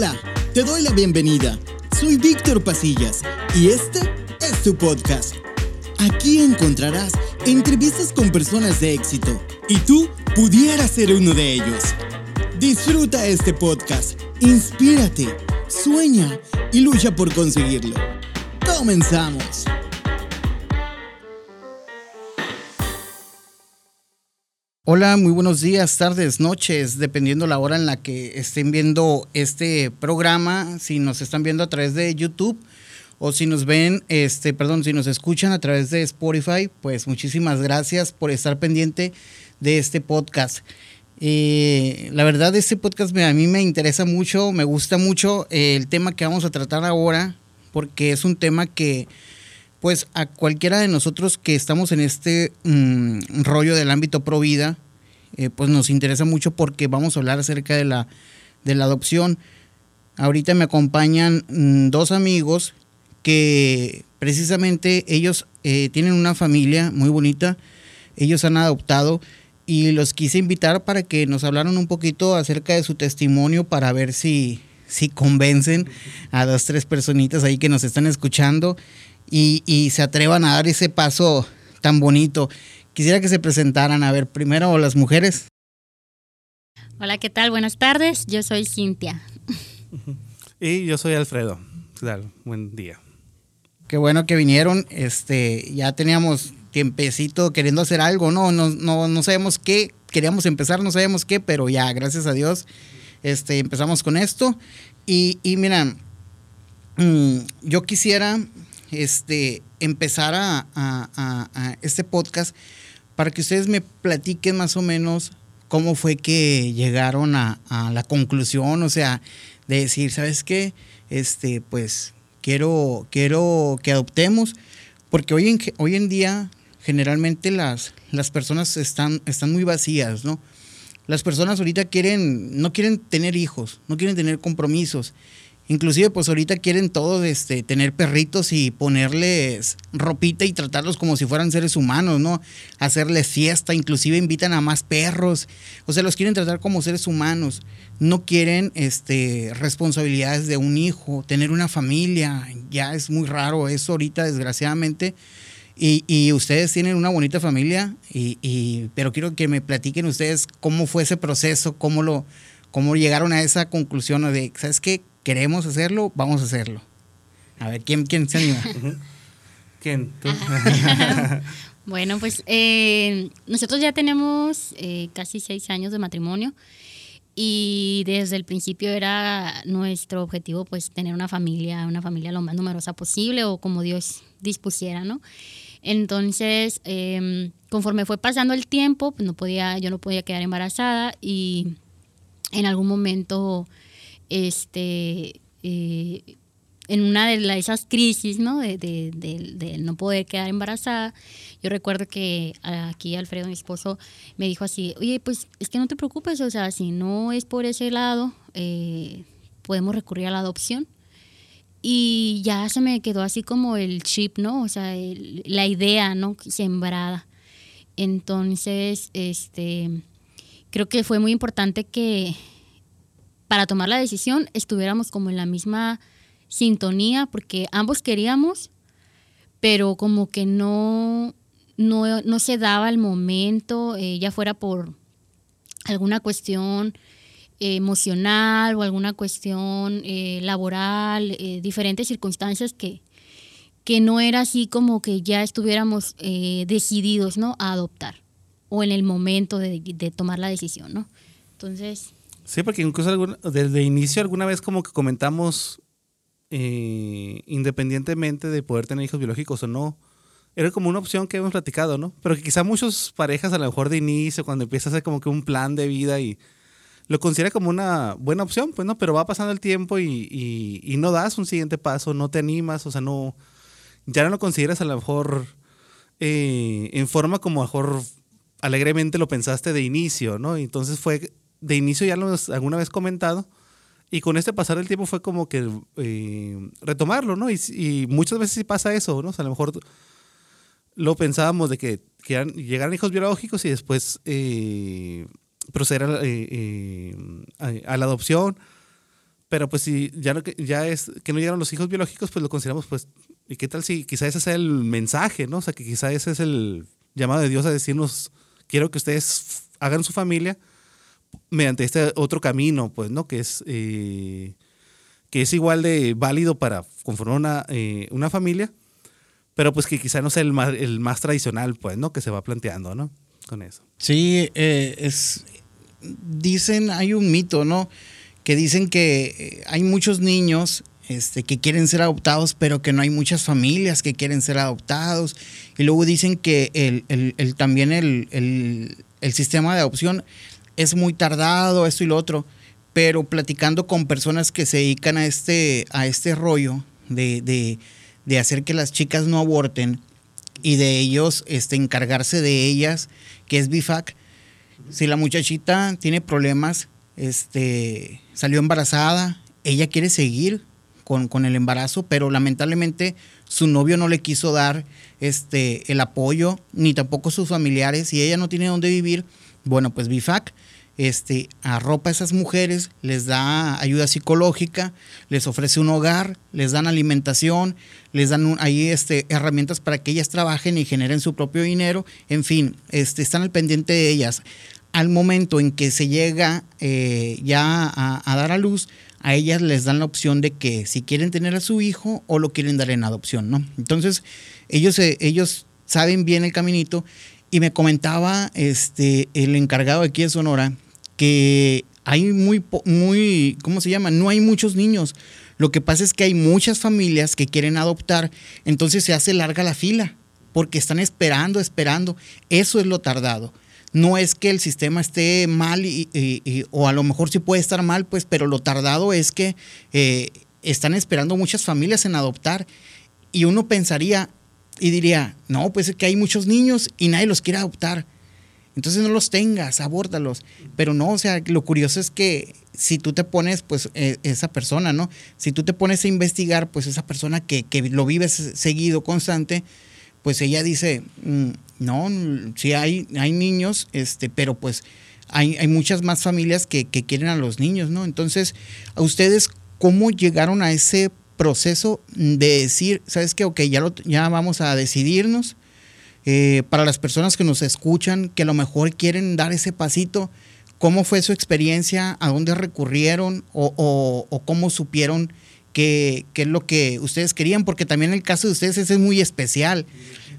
Hola, te doy la bienvenida. Soy Víctor Pasillas y este es tu podcast. Aquí encontrarás entrevistas con personas de éxito y tú pudieras ser uno de ellos. Disfruta este podcast, inspírate, sueña y lucha por conseguirlo. Comenzamos. Hola, muy buenos días, tardes, noches, dependiendo la hora en la que estén viendo este programa, si nos están viendo a través de YouTube o si nos ven, este, perdón, si nos escuchan a través de Spotify, pues muchísimas gracias por estar pendiente de este podcast. Eh, la verdad, este podcast a mí me interesa mucho, me gusta mucho eh, el tema que vamos a tratar ahora, porque es un tema que, pues, a cualquiera de nosotros que estamos en este mm, rollo del ámbito pro vida, eh, pues nos interesa mucho porque vamos a hablar acerca de la, de la adopción. Ahorita me acompañan mm, dos amigos que precisamente ellos tienen una familia muy bonita, ellos han adoptado y los quise invitar para que nos hablaran un poquito acerca de su testimonio para ver si, si convencen a dos, tres personitas ahí que nos están escuchando y, y se atrevan a dar ese paso tan bonito. Quisiera que se presentaran, a ver, primero las mujeres. Hola, ¿qué tal? Buenas tardes, yo soy Cintia. Y yo soy Alfredo. Claro, buen día. Qué bueno que vinieron. Este, ya teníamos tiempecito queriendo hacer algo, ¿no? No, no, no sabemos qué, queríamos empezar, no sabemos qué, pero ya, gracias a Dios, este, empezamos con esto. Y, y mira, mm, yo quisiera este, empezar a, a, a, este podcast para que ustedes me platiquen más o menos cómo fue que llegaron a, la conclusión, o sea, de decir, ¿sabes qué? Este, pues quiero, quiero que adoptemos, porque hoy en, hoy en día generalmente las, las personas están, están muy vacías, ¿no? Las personas ahorita quieren, no quieren tener hijos, no quieren tener compromisos. Inclusive, pues ahorita quieren todos este, tener perritos y ponerles ropita y tratarlos como si fueran seres humanos, ¿no? Hacerles fiesta, inclusive invitan a más perros. O sea, los quieren tratar como seres humanos. No quieren este, responsabilidades de un hijo, tener una familia. Ya es muy raro eso ahorita, desgraciadamente. Y, ustedes tienen una bonita familia, y, pero quiero que me platiquen ustedes cómo fue ese proceso, cómo, lo, cómo llegaron a esa conclusión de, ¿sabes qué? Queremos hacerlo, vamos a hacerlo. A ver, ¿quién, quién se anima? ¿Quién? ¿Tú? bueno, pues eh, nosotros ya tenemos eh, casi seis años de matrimonio y desde el principio era nuestro objetivo pues tener una familia, una familia lo más numerosa posible o como Dios dispusiera, ¿no? Entonces, em, conforme fue pasando el tiempo, pues no podía, yo no podía quedar embarazada y en algún momento, este, eh, en una de esas crisis, ¿no? De, de, no poder quedar embarazada, yo recuerdo que aquí Alfredo, mi esposo, me dijo así, oye, pues es que no te preocupes, o sea, si no es por ese lado, eh, podemos recurrir a la adopción. Y ya se me quedó así como el chip, ¿no? O sea, la idea, ¿no? Sembrada. Entonces, este, creo que fue muy importante que para tomar la decisión estuviéramos como en la misma sintonía, porque ambos queríamos, pero como que no, no, no se daba el momento, eh, ya fuera por alguna cuestión emocional o alguna cuestión eh, laboral, eh, diferentes circunstancias que, que no era así como que ya estuviéramos eh, decididos ¿no? a adoptar o en el momento de, tomar la decisión. ¿no? Entonces... Sí, porque incluso desde inicio alguna vez como que comentamos, independientemente de poder tener hijos biológicos o no, era como una opción que hemos platicado, ¿no? Pero que quizá muchas parejas a lo mejor de inicio, cuando empieza a hacer como que un plan de vida y lo considera como una buena opción, pues no, pero va pasando el tiempo y, no das un siguiente paso, no te animas, o sea, no, ya no lo consideras a lo mejor eh, en forma como a lo mejor alegremente lo pensaste de inicio, ¿no? entonces fue, de inicio ya lo hemos alguna vez comentado, y con este pasar del tiempo fue como que eh, retomarlo, ¿no? Y, muchas veces sí pasa eso, ¿no? O sea, a lo mejor lo pensábamos de que, que llegaran hijos biológicos y después eh, proceder eh, eh, a, la adopción, Pero pues si ya, no, ya es que no llegaron los hijos biológicos, pues lo consideramos pues, ¿y qué tal si quizá ese sea el mensaje, ¿no? O sea, que quizá ese es el llamado de Dios a decirnos, quiero que ustedes hagan su familia mediante este otro camino, pues, ¿no? Que es, eh, que es igual de válido para conformar una, eh, una familia, pero pues que quizá no sea el más, el más tradicional, pues, ¿no? Que se va planteando, ¿no? Con eso. Sí, eh, es, dicen, hay un mito, ¿no? Que dicen que hay muchos niños este, que quieren ser adoptados, pero que no hay muchas familias que quieren ser adoptados. Y luego dicen que el, el, el también el, el, sistema de adopción es muy tardado, esto y lo otro. Pero platicando con personas que se dedican a este, a este rollo de, de, de hacer que las chicas no aborten y de ellos este, encargarse de ellas, que es BIFAC, si la muchachita tiene problemas, este, salió embarazada, ella quiere seguir con, con, el embarazo, pero lamentablemente su novio no le quiso dar este, el apoyo, ni tampoco sus familiares, y ella no tiene dónde vivir, bueno, pues BIFAC este, arropa a esas mujeres, les da ayuda psicológica, les ofrece un hogar, les dan alimentación, les dan ahí este, herramientas para que ellas trabajen y generen su propio dinero, en fin, este, están al pendiente de ellas. Al momento en que se llega eh, ya a, dar a luz, a ellas les dan la opción de que si quieren tener a su hijo o lo quieren dar en adopción, ¿no? Entonces, ellos, ellos saben bien el caminito y me comentaba este, el encargado aquí de Sonora que hay muy, muy, ¿cómo se llama? No hay muchos niños. Lo que pasa es que hay muchas familias que quieren adoptar, entonces se hace larga la fila, porque están esperando, esperando. Eso es lo tardado. No es que el sistema esté mal y, o a lo mejor sí puede estar mal, pues, pero lo tardado es que eh, están esperando muchas familias en adoptar. Y uno pensaría y diría, no, pues es que hay muchos niños y nadie los quiere adoptar. Entonces no los tengas, abórdalos. Pero no, o sea, lo curioso es que si tú te pones, pues e, esa persona, ¿no? Si tú te pones a investigar, pues esa persona que, lo vives seguido, constante, pues ella dice, mm, no, sí hay, hay niños, este, pero pues hay, hay muchas más familias que, quieren a los niños, ¿no? Entonces, a ustedes, ¿cómo llegaron a ese proceso de decir, sabes qué, ok, ya, lo, ya vamos a decidirnos? Eh, para las personas que nos escuchan, que a lo mejor quieren dar ese pasito, ¿cómo fue su experiencia? ¿A dónde recurrieron? ¿O, o cómo supieron qué, qué, es lo que ustedes querían? Porque también el caso de ustedes es muy especial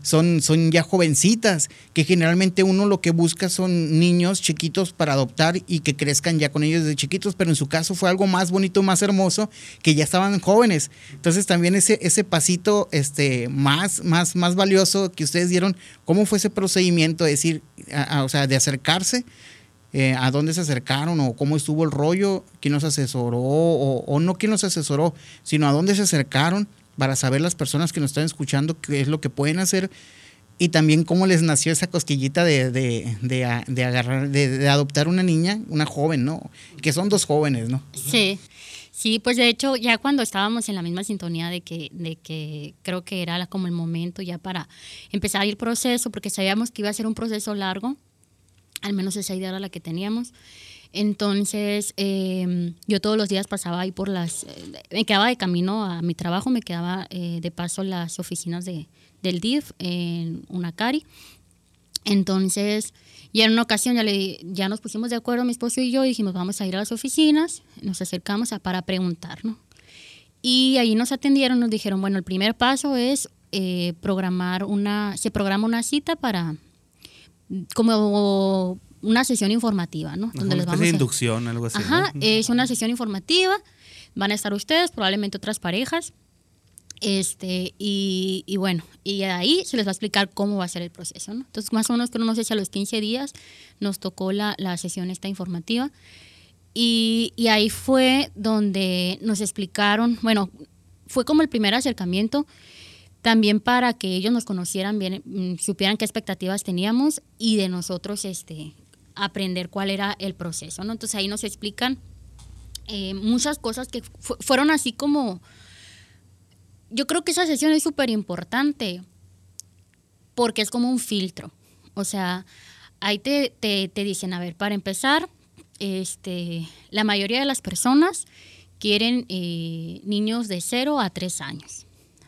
son, son ya jovencitas, que generalmente uno lo que busca son niños chiquitos para adoptar y que crezcan ya con ellos desde chiquitos, pero en su caso fue algo más bonito, más hermoso, que ya estaban jóvenes. Entonces también ese, ese pasito este, más, más, más valioso que ustedes dieron, ¿cómo fue ese procedimiento de decir, o sea, de acercarse? Eh, a dónde se acercaron o cómo estuvo el rollo, quién nos asesoró o, o no quién nos asesoró, sino a dónde se acercaron para saber las personas que nos están escuchando qué es lo que pueden hacer y también cómo les nació esa cosquillita de, de, de, agarrar, de, adoptar una niña, una joven, ¿no? Que son dos jóvenes, ¿no? Sí. Sí, pues de hecho ya cuando estábamos en la misma sintonía de que, de que creo que era como el momento ya para empezar el proceso, porque sabíamos que iba a ser un proceso largo, al menos esa idea era la que teníamos. Entonces, em, yo todos los días pasaba ahí por las, eh, me quedaba de camino a mi trabajo, me quedaba eh, de paso las oficinas de, del DIF en Unacari. Entonces, y en una ocasión ya, le, ya nos pusimos de acuerdo, mi esposo y yo, y dijimos, vamos a ir a las oficinas, nos acercamos a, para preguntar, ¿no? Y ahí nos atendieron, nos dijeron, bueno, el primer paso es eh, programar una, se programa una cita para, como una sesión informativa, ¿no? Donde les vamos a... inducción, algo así. Ajá, es una sesión informativa. Van a estar ustedes, probablemente otras parejas. Este, y, y, bueno, y ahí se les va a explicar cómo va a ser el proceso, ¿no? Entonces, más o menos, pero no sé si a los 15 días nos tocó la, la sesión esta informativa. Y, y, ahí fue donde nos explicaron, bueno, fue como el primer acercamiento también para que ellos nos conocieran bien, mm, supieran qué expectativas teníamos y de nosotros este, aprender cuál era el proceso, ¿no? Entonces ahí nos explican eh, muchas cosas que fueron así como... Yo creo que esa sesión es súper importante porque es como un filtro. O sea, ahí te, te, te, dicen, a ver, para empezar, este, la mayoría de las personas quieren eh, niños de 0 a 3 años.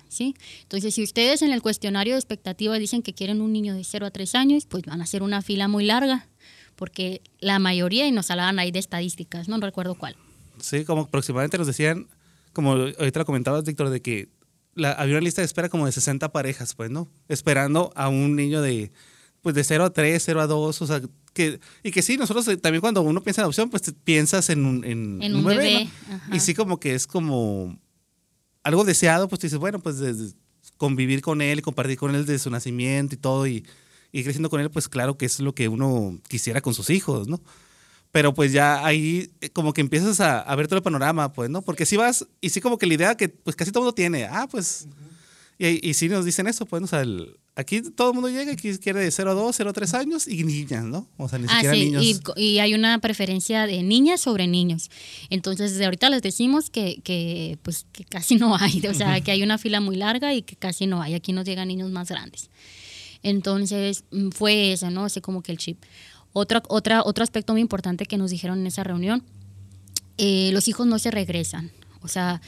¿Sí? Entonces, si ustedes en el cuestionario de expectativas dicen que quieren un niño de 0 a 3 años, pues van a hacer una fila muy larga, porque la mayoría, y nos hablaban ahí de estadísticas, no recuerdo cuál. Sí, como aproximadamente nos decían, como ahorita lo comentabas, Víctor, de que la, había una lista de espera como de 60 parejas, pues, ¿no? Esperando a un niño de, pues, de 0 a 3, 0 a 2, o sea, que, y que sí, nosotros eh, también cuando uno piensa en adopción, pues piensas en un, en, En un bebé. Y sí como que es como algo deseado, pues tú dices, bueno, pues desde convivir con él compartir con él desde su nacimiento y todo y, y creciendo con él, pues claro que es lo que uno quisiera con sus hijos, ¿no? Pero pues ya ahí eh, como que empiezas a, a ver todo el panorama, pues, ¿no? Porque si vas, y sí como que la idea que pues casi todo el mundo tiene, ah, pues, y, y sí nos dicen eso, pues, ¿no? o sea, el- aquí todo el mundo llega, aquí quiere de 0 a 2, 0 a 3 años y niñas, ¿no? O sea, ni Ah, siquiera sí, niños. y, y hay una preferencia de niñas sobre niños. Entonces, desde ahorita les decimos que, que, pues, que casi no hay, o sea, que hay una fila muy larga y que casi no hay. Aquí nos llegan niños más grandes. Entonces, mm, fue eso, ¿no? Así como que el chip. Otra, otra, otro aspecto muy importante que nos dijeron en esa reunión, eh, los hijos no se regresan. O sea,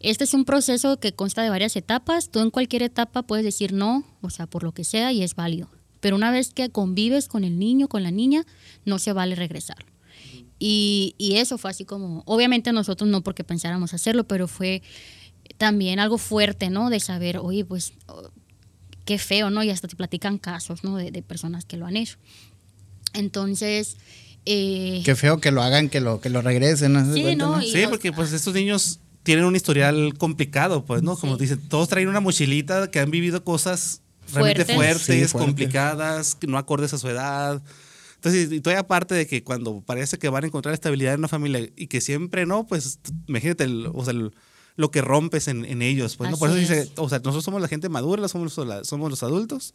este es un proceso que consta de varias etapas. Tú en cualquier etapa puedes decir no, o sea, por lo que sea, y es válido. Pero una vez que convives con el niño, con la niña, no se vale regresar. Y, y eso fue así como, obviamente nosotros no porque pensáramos hacerlo, pero fue también algo fuerte, ¿no? De saber, oye, pues qué feo, ¿no? Y hasta te platican casos, ¿no? De, de personas que lo han hecho. Entonces, eh, Qué feo que lo hagan, que lo, que lo regresen. ¿no? ¿Se Sí, cuenta, no, y- Sí, porque pues estos niños tienen un historial complicado, pues, ¿no? Como Sí. dicen, todos traen una mochilita que han vivido cosas realmente Fuertes. fuertes, Sí, fuertes. complicadas, que no acordes a su edad. Entonces, y todavía aparte de que cuando parece que van a encontrar estabilidad en una familia y que siempre no, pues imagínate el- o sea, el- lo que rompes en, en ellos. Pues, ¿no? Por eso dice, es. o sea, nosotros somos la gente madura, somos, los- somos los adultos.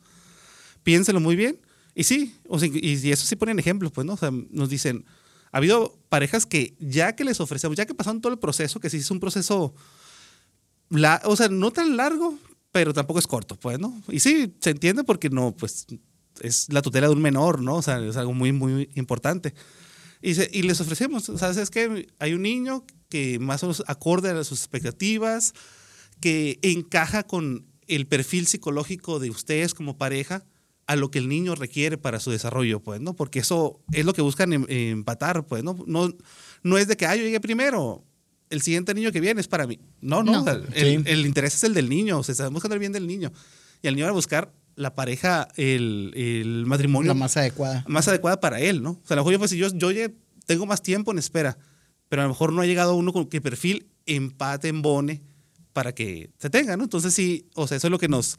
Piénselo muy bien. Y sí, o sea, y, y eso sí ponen ejemplos, pues, ¿no? O sea, nos dicen, ha habido parejas que ya que les ofrecemos, ya que pasaron todo el proceso, que sí es un proceso, la, o sea, no tan largo, pero tampoco es corto, pues, ¿no? Y sí, se entiende porque no, pues, es la tutela de un menor, ¿no? O sea, es algo muy, muy importante. Y, se- y les ofrecemos, o sea, ¿sabes qué? Hay un niño que más o menos acorde a sus expectativas, que encaja con el perfil psicológico de ustedes como pareja a lo que el niño requiere para su desarrollo, pues, ¿no? Porque eso es lo que buscan em- empatar, pues, ¿no? No, no es de que, ah, yo llegué primero, el siguiente niño que viene es para mí. No, no, No. o sea, el, Sí. el interés es el del niño, o sea, están buscando el bien del niño. Y al niño va a buscar la pareja, el, el matrimonio La más adecuada. más adecuada para él, ¿no? O sea, a lo mejor yo, pues, si yo, yo tengo más tiempo en espera, pero a lo mejor no ha llegado uno con que perfil empate, embone para que se tenga, ¿no? Entonces sí, o sea, eso es lo que nos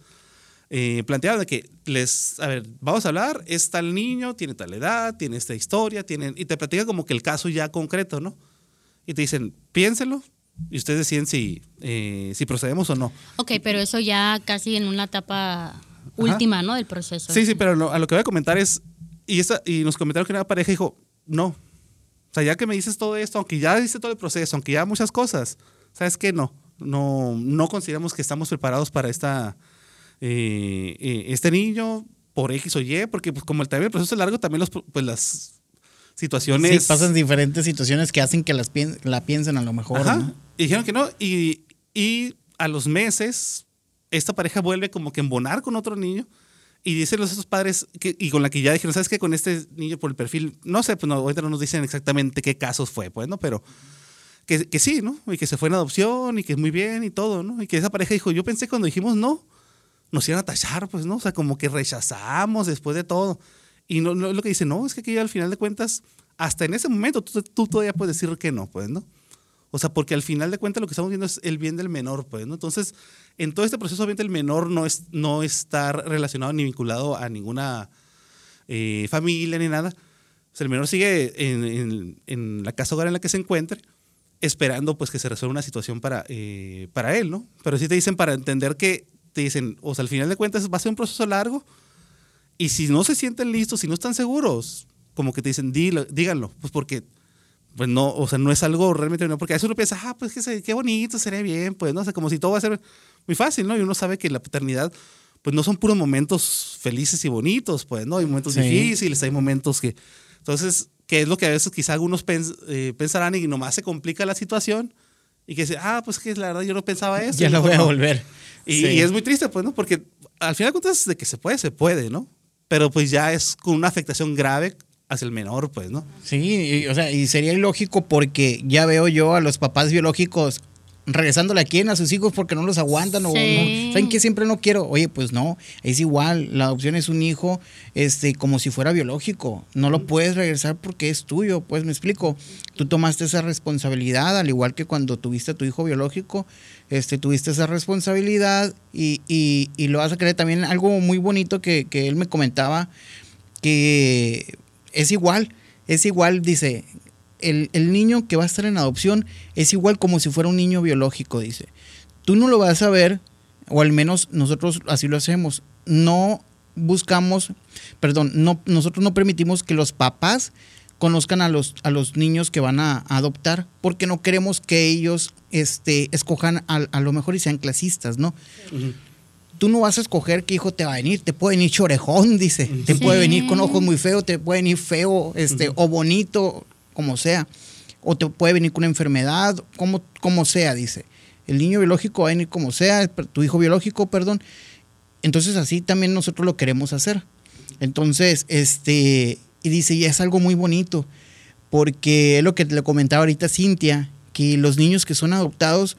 eh, planteaban de que les, a ver, vamos a hablar, es tal niño, tiene tal edad, tiene esta historia, tienen, y te platican como que el caso ya concreto, ¿no? Y te dicen, piénselo y ustedes deciden si, eh, si procedemos o no. ok, pero eso ya casi en una etapa última, ¿no? Del proceso. Sí, sí, pero lo- a lo que voy a comentar es, y, esta, y nos comentaron que una pareja dijo, no, sea, ya que me dices todo esto, aunque ya hice todo el proceso, aunque ya muchas cosas, ¿sabes qué? No, no, no consideramos que estamos preparados para esta, eh, eh, este niño por X o Y, porque pues como el, también el proceso es largo, también los, pues, las situaciones... Sí, pasan diferentes situaciones que hacen que las pien- la piensen a lo mejor. Ajá. ¿no? Y dijeron que no. Y, y a los meses, esta pareja vuelve como que embonar con otro niño. Y dicen los esos padres, que, y con la que ya dijeron, ¿sabes qué? Con este niño por el perfil, no sé, pues no, ahorita no nos dicen exactamente qué casos fue, pues, ¿no? Pero que, que sí, ¿no? Y que se fue en adopción y que es muy bien y todo, ¿no? Y que esa pareja dijo, yo pensé cuando dijimos no, nos iban a tachar, pues, ¿no? O sea, como que rechazamos después de todo. Y no, no, lo que dice, no, es que aquí al final de cuentas, hasta en ese momento tú, tú todavía puedes decir que no, pues, ¿no? O sea, porque al final de cuentas lo que estamos viendo es el bien del menor, pues, ¿no? Entonces, en todo este proceso, obviamente, el menor no, es, no está relacionado ni vinculado a ninguna eh, familia ni nada. O sea, el menor sigue en, en- en la casa hogar en la que se encuentre, esperando pues que se resuelva una situación para, eh, para él, ¿no? Pero sí te dicen para entender que, te dicen, o sea, al final de cuentas va a ser un proceso largo y si no se sienten listos, si no están seguros, como que te dicen, "Dilo- díganlo, pues porque pues no, o sea, no es algo realmente no, porque a veces uno piensa, ah, pues qué bonito, sería bien, pues, no, o sea, como si todo va a ser muy fácil, ¿no? Y uno sabe que la paternidad, pues no son puros momentos felices y bonitos, pues, ¿no? Hay momentos Sí. difíciles, hay momentos que, entonces, que es lo que a veces quizá algunos pens- eh, pensarán y nomás se complica la situación Y que dice, ah, pues que la verdad yo no pensaba eso. Ya lo voy a volver. Y, Sí. y es muy triste, pues, ¿no? Porque al final de cuentas, de que se puede, se puede, ¿no? Pero pues ya es con una afectación grave hacia el menor, pues, ¿no? Sí, y, o sea, y sería ilógico porque ya veo yo a los papás biológicos regresándole aquí a sus hijos porque no los aguantan o no, saben que siempre no quiero. Oye, pues no, es igual, la adopción es un hijo este como si fuera biológico. No lo puedes regresar porque es tuyo, pues me explico. Tú tomaste esa responsabilidad al igual que cuando tuviste a tu hijo biológico, este tuviste esa responsabilidad y, y, y lo vas a creer también algo muy bonito que, que él me comentaba que es igual, es igual, dice, el, el niño que va a estar en adopción es igual como si fuera un niño biológico, dice. Tú no lo vas a ver, o al menos nosotros así lo hacemos. No buscamos, perdón, no, nosotros no permitimos que los papás conozcan a los, a los niños que van a, adoptar, porque no queremos que ellos este, escojan a, a lo mejor y sean clasistas, ¿no? Tú no vas a escoger qué hijo te va a venir. Te puede venir chorejón, dice. Te puede venir con ojos muy feos, te puede venir feo, este, o bonito, como sea. O te puede venir con una enfermedad, como, como sea, dice. El niño biológico va a venir como sea, tu hijo biológico, perdón. Entonces así también nosotros lo queremos hacer. Entonces, este, y dice, y es algo muy bonito, porque es lo que le comentaba ahorita Cintia, que los niños que son adoptados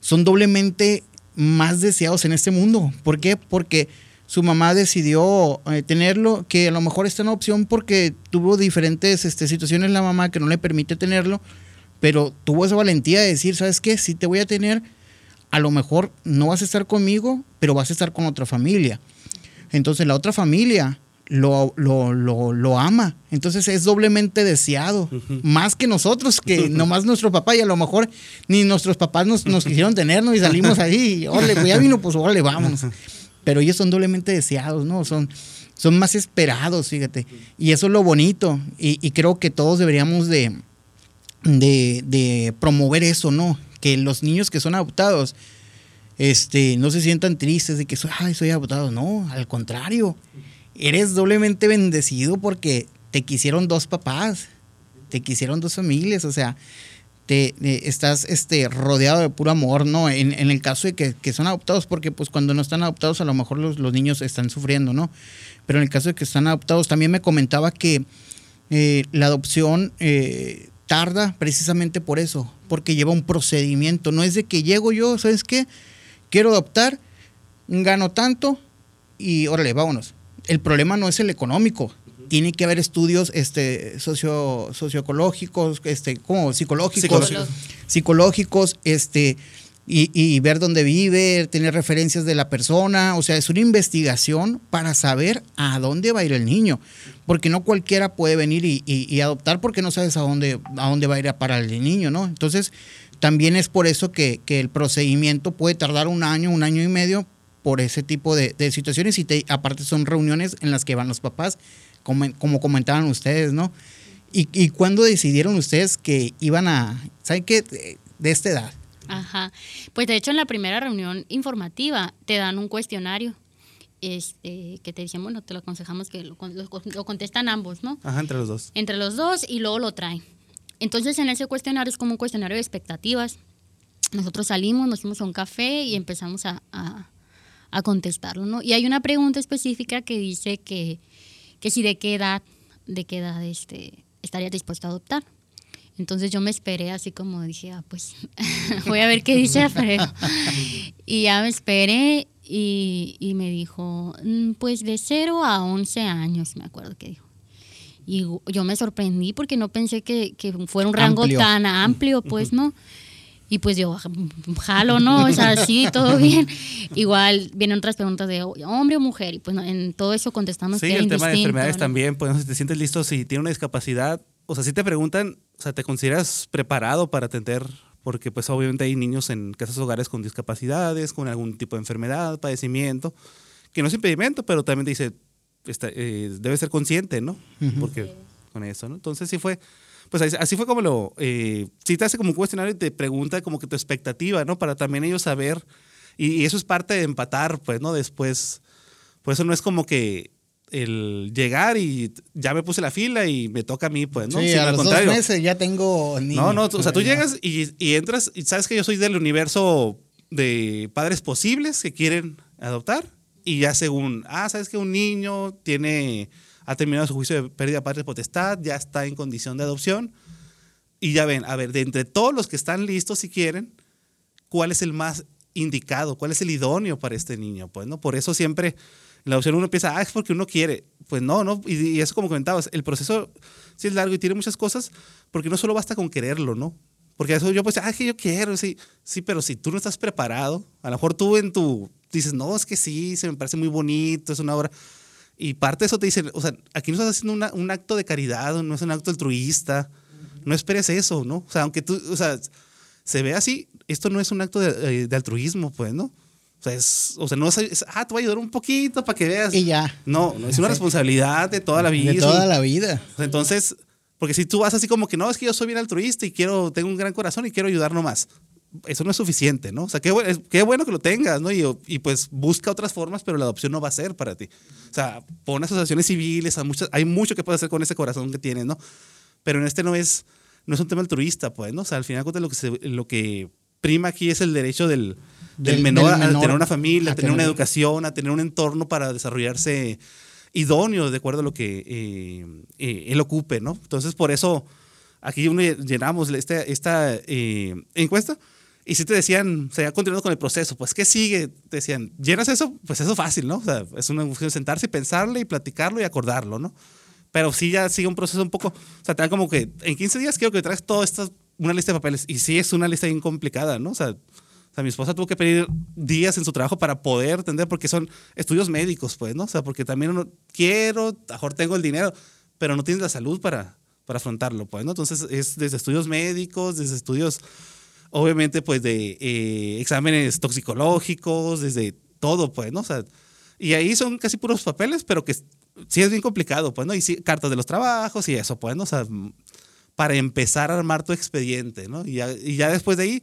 son doblemente más deseados en este mundo. ¿Por qué? Porque su mamá decidió eh, tenerlo, que a lo mejor está en opción porque tuvo diferentes este, situaciones la mamá que no le permite tenerlo, pero tuvo esa valentía de decir, ¿sabes qué? Si te voy a tener, a lo mejor no vas a estar conmigo, pero vas a estar con otra familia. Entonces la otra familia lo, lo, lo, lo ama. Entonces es doblemente deseado. Más que nosotros, que nomás nuestro papá y a lo mejor ni nuestros papás nos, nos quisieron tenernos y salimos ahí. Órale, pues ya vino, pues órale, vámonos. Pero ellos son doblemente deseados, ¿no? Son, son más esperados, fíjate. Y eso es lo bonito. Y, y creo que todos deberíamos de, de, de promover eso, ¿no? Que los niños que son adoptados este, no se sientan tristes de que soy, ay, soy adoptado. No, al contrario. Eres doblemente bendecido porque te quisieron dos papás, te quisieron dos familias, o sea, te, eh, estás este, rodeado de puro amor, ¿no? En, el caso de que, son adoptados, porque pues cuando no están adoptados a lo mejor los, los niños están sufriendo, ¿no? Pero en el caso de que están adoptados, también me comentaba que eh, la adopción eh, tarda precisamente por eso, porque lleva un procedimiento. No es de que llego yo, ¿sabes qué? Quiero adoptar, gano tanto y órale, vámonos. El problema no es el económico. Tiene que haber estudios este, socio, socioecológicos, este, como psicológicos, Psicológicos. psicológicos, este, y, y ver dónde vive, tener referencias de la persona. O sea, es una investigación para saber a dónde va a ir el niño. Porque no cualquiera puede venir y, y- y adoptar porque no sabes a dónde, a dónde va a ir a parar el niño, ¿no? Entonces, también es por eso que, que el procedimiento puede tardar un año, un año y medio por ese tipo de, de situaciones y te- aparte son reuniones en las que van los papás, como, como comentaban ustedes, ¿no? ¿Y, y cuándo decidieron ustedes que iban a, ¿saben qué? De, de esta edad. Ajá. Pues de hecho en la primera reunión informativa te dan un cuestionario este, que te dicen, bueno, te lo aconsejamos que lo, lo lo contestan ambos, ¿no? Ajá, entre los dos. Entre los dos y luego lo traen. Entonces en ese cuestionario es como un cuestionario de expectativas. Nosotros salimos, nos fuimos a un café y empezamos a, a- a contestarlo, ¿no? Y hay una pregunta específica que dice que, que si de qué edad, de qué edad este, estaría dispuesto a adoptar. Entonces yo me esperé así como dije, ah, pues voy a ver qué dice Alfredo. Y ya me esperé y, y me dijo, "Mm, pues de 0 a 11 años, me acuerdo que dijo. Y yo me sorprendí porque no pensé que, que fuera un rango Amplio. tan amplio, pues, ¿no? Y pues yo, jalo, ¿no? O sea, sí, todo bien. Igual vienen otras preguntas de hombre o mujer. Y pues en todo eso contestamos Sí, que era el tema de enfermedades ¿no? también, pues no sé si te sientes listo si tiene una discapacidad. O sea, si te preguntan, o sea, ¿te consideras preparado para atender? Porque pues obviamente hay niños en casas hogares con discapacidades, con algún tipo de enfermedad, padecimiento, que no es impedimento, pero también te dice, está, eh, debe ser consciente, ¿no? Porque con eso, ¿no? Entonces sí fue, pues así- fue como lo, eh, sí te hace como un cuestionario y te pregunta como que tu expectativa, ¿no? Para también ellos saber, y, y eso es parte de empatar, pues, ¿no? Después, por eso no es como que el llegar y ya me puse la fila y me toca a mí, pues, ¿no? Sí, Sino a los dos meses ya tengo niño. No, no, o sea, tú llegas y, y entras y sabes que yo soy del universo de padres posibles que quieren adoptar y ya según, ah, sabes que un niño tiene, ha terminado su juicio de pérdida de padre potestad, ya está en condición de adopción y ya ven, a ver, de entre todos los que están listos si quieren, ¿cuál es el más indicado? ¿Cuál es el idóneo para este niño? Pues, ¿no? Por eso siempre en la adopción uno empieza, ah, es porque uno quiere. Pues no, no, y, y eso como comentabas, el proceso sí es largo y tiene muchas cosas, porque no solo basta con quererlo, ¿no? Porque eso yo pues, ah, que yo quiero, sí, sí, pero si tú no estás preparado, a lo mejor tú en tu, dices, no, es que sí, se me parece muy bonito, es una obra. Y parte de eso te dicen, o sea, aquí no estás haciendo una- un acto de caridad, no es un acto altruista, no esperes eso, ¿no? O sea, aunque tú, o sea, se ve así, esto no es un acto de, eh, de altruismo, pues, ¿no? O sea, es, o sea, no es, es, ah, te voy a ayudar un poquito para que veas. Y ya. No, no, es una responsabilidad de toda la vida. De toda la vida. Entonces, porque si tú vas así como que no, es que yo soy bien altruista y quiero, tengo un gran corazón y quiero ayudar nomás. Eso no es suficiente, ¿no? O sea, qué, qué bueno que lo tengas, ¿no? Y, y, pues busca otras formas, pero la adopción no va a ser para ti. O sea, pon asociaciones civiles, hay, muchas, hay mucho que puedes hacer con ese corazón que tienes, ¿no? Pero en este no es, no es un tema altruista, pues, ¿no? O sea, al final lo que, se- lo que prima aquí es el derecho del, del, Del- menor, del a menor tener una familia, a a tener una educación, a tener un entorno para desarrollarse idóneo de acuerdo a lo que eh, eh, él ocupe, ¿no? Entonces, por eso aquí llenamos esta, esta eh, encuesta y si te decían, se ha continuado con el proceso, pues, ¿qué sigue? Te decían, ¿llenas eso? Pues eso es fácil, ¿no? O sea, es una de sentarse y pensarle y platicarlo y acordarlo, ¿no? Pero sí ya sigue un proceso un poco, o sea, te da como que en 15 días quiero que traigas toda esta, una lista de papeles. Y sí es una lista bien complicada, ¿no? O sea, o sea, mi esposa tuvo que pedir días en su trabajo para poder atender, porque son estudios médicos, pues, ¿no? O sea, porque también quiero, mejor tengo el dinero, pero no tienes la salud para, para afrontarlo, pues, ¿no? Entonces, es desde estudios médicos, desde estudios, obviamente, pues, de eh, exámenes toxicológicos, desde todo, pues, ¿no? O sea, y ahí son casi puros papeles, pero que sí es bien complicado, pues, ¿no? Y sí, cartas de los trabajos y eso, pues, ¿no? O sea, para empezar a armar tu expediente, ¿no? Y ya, y ya después de ahí,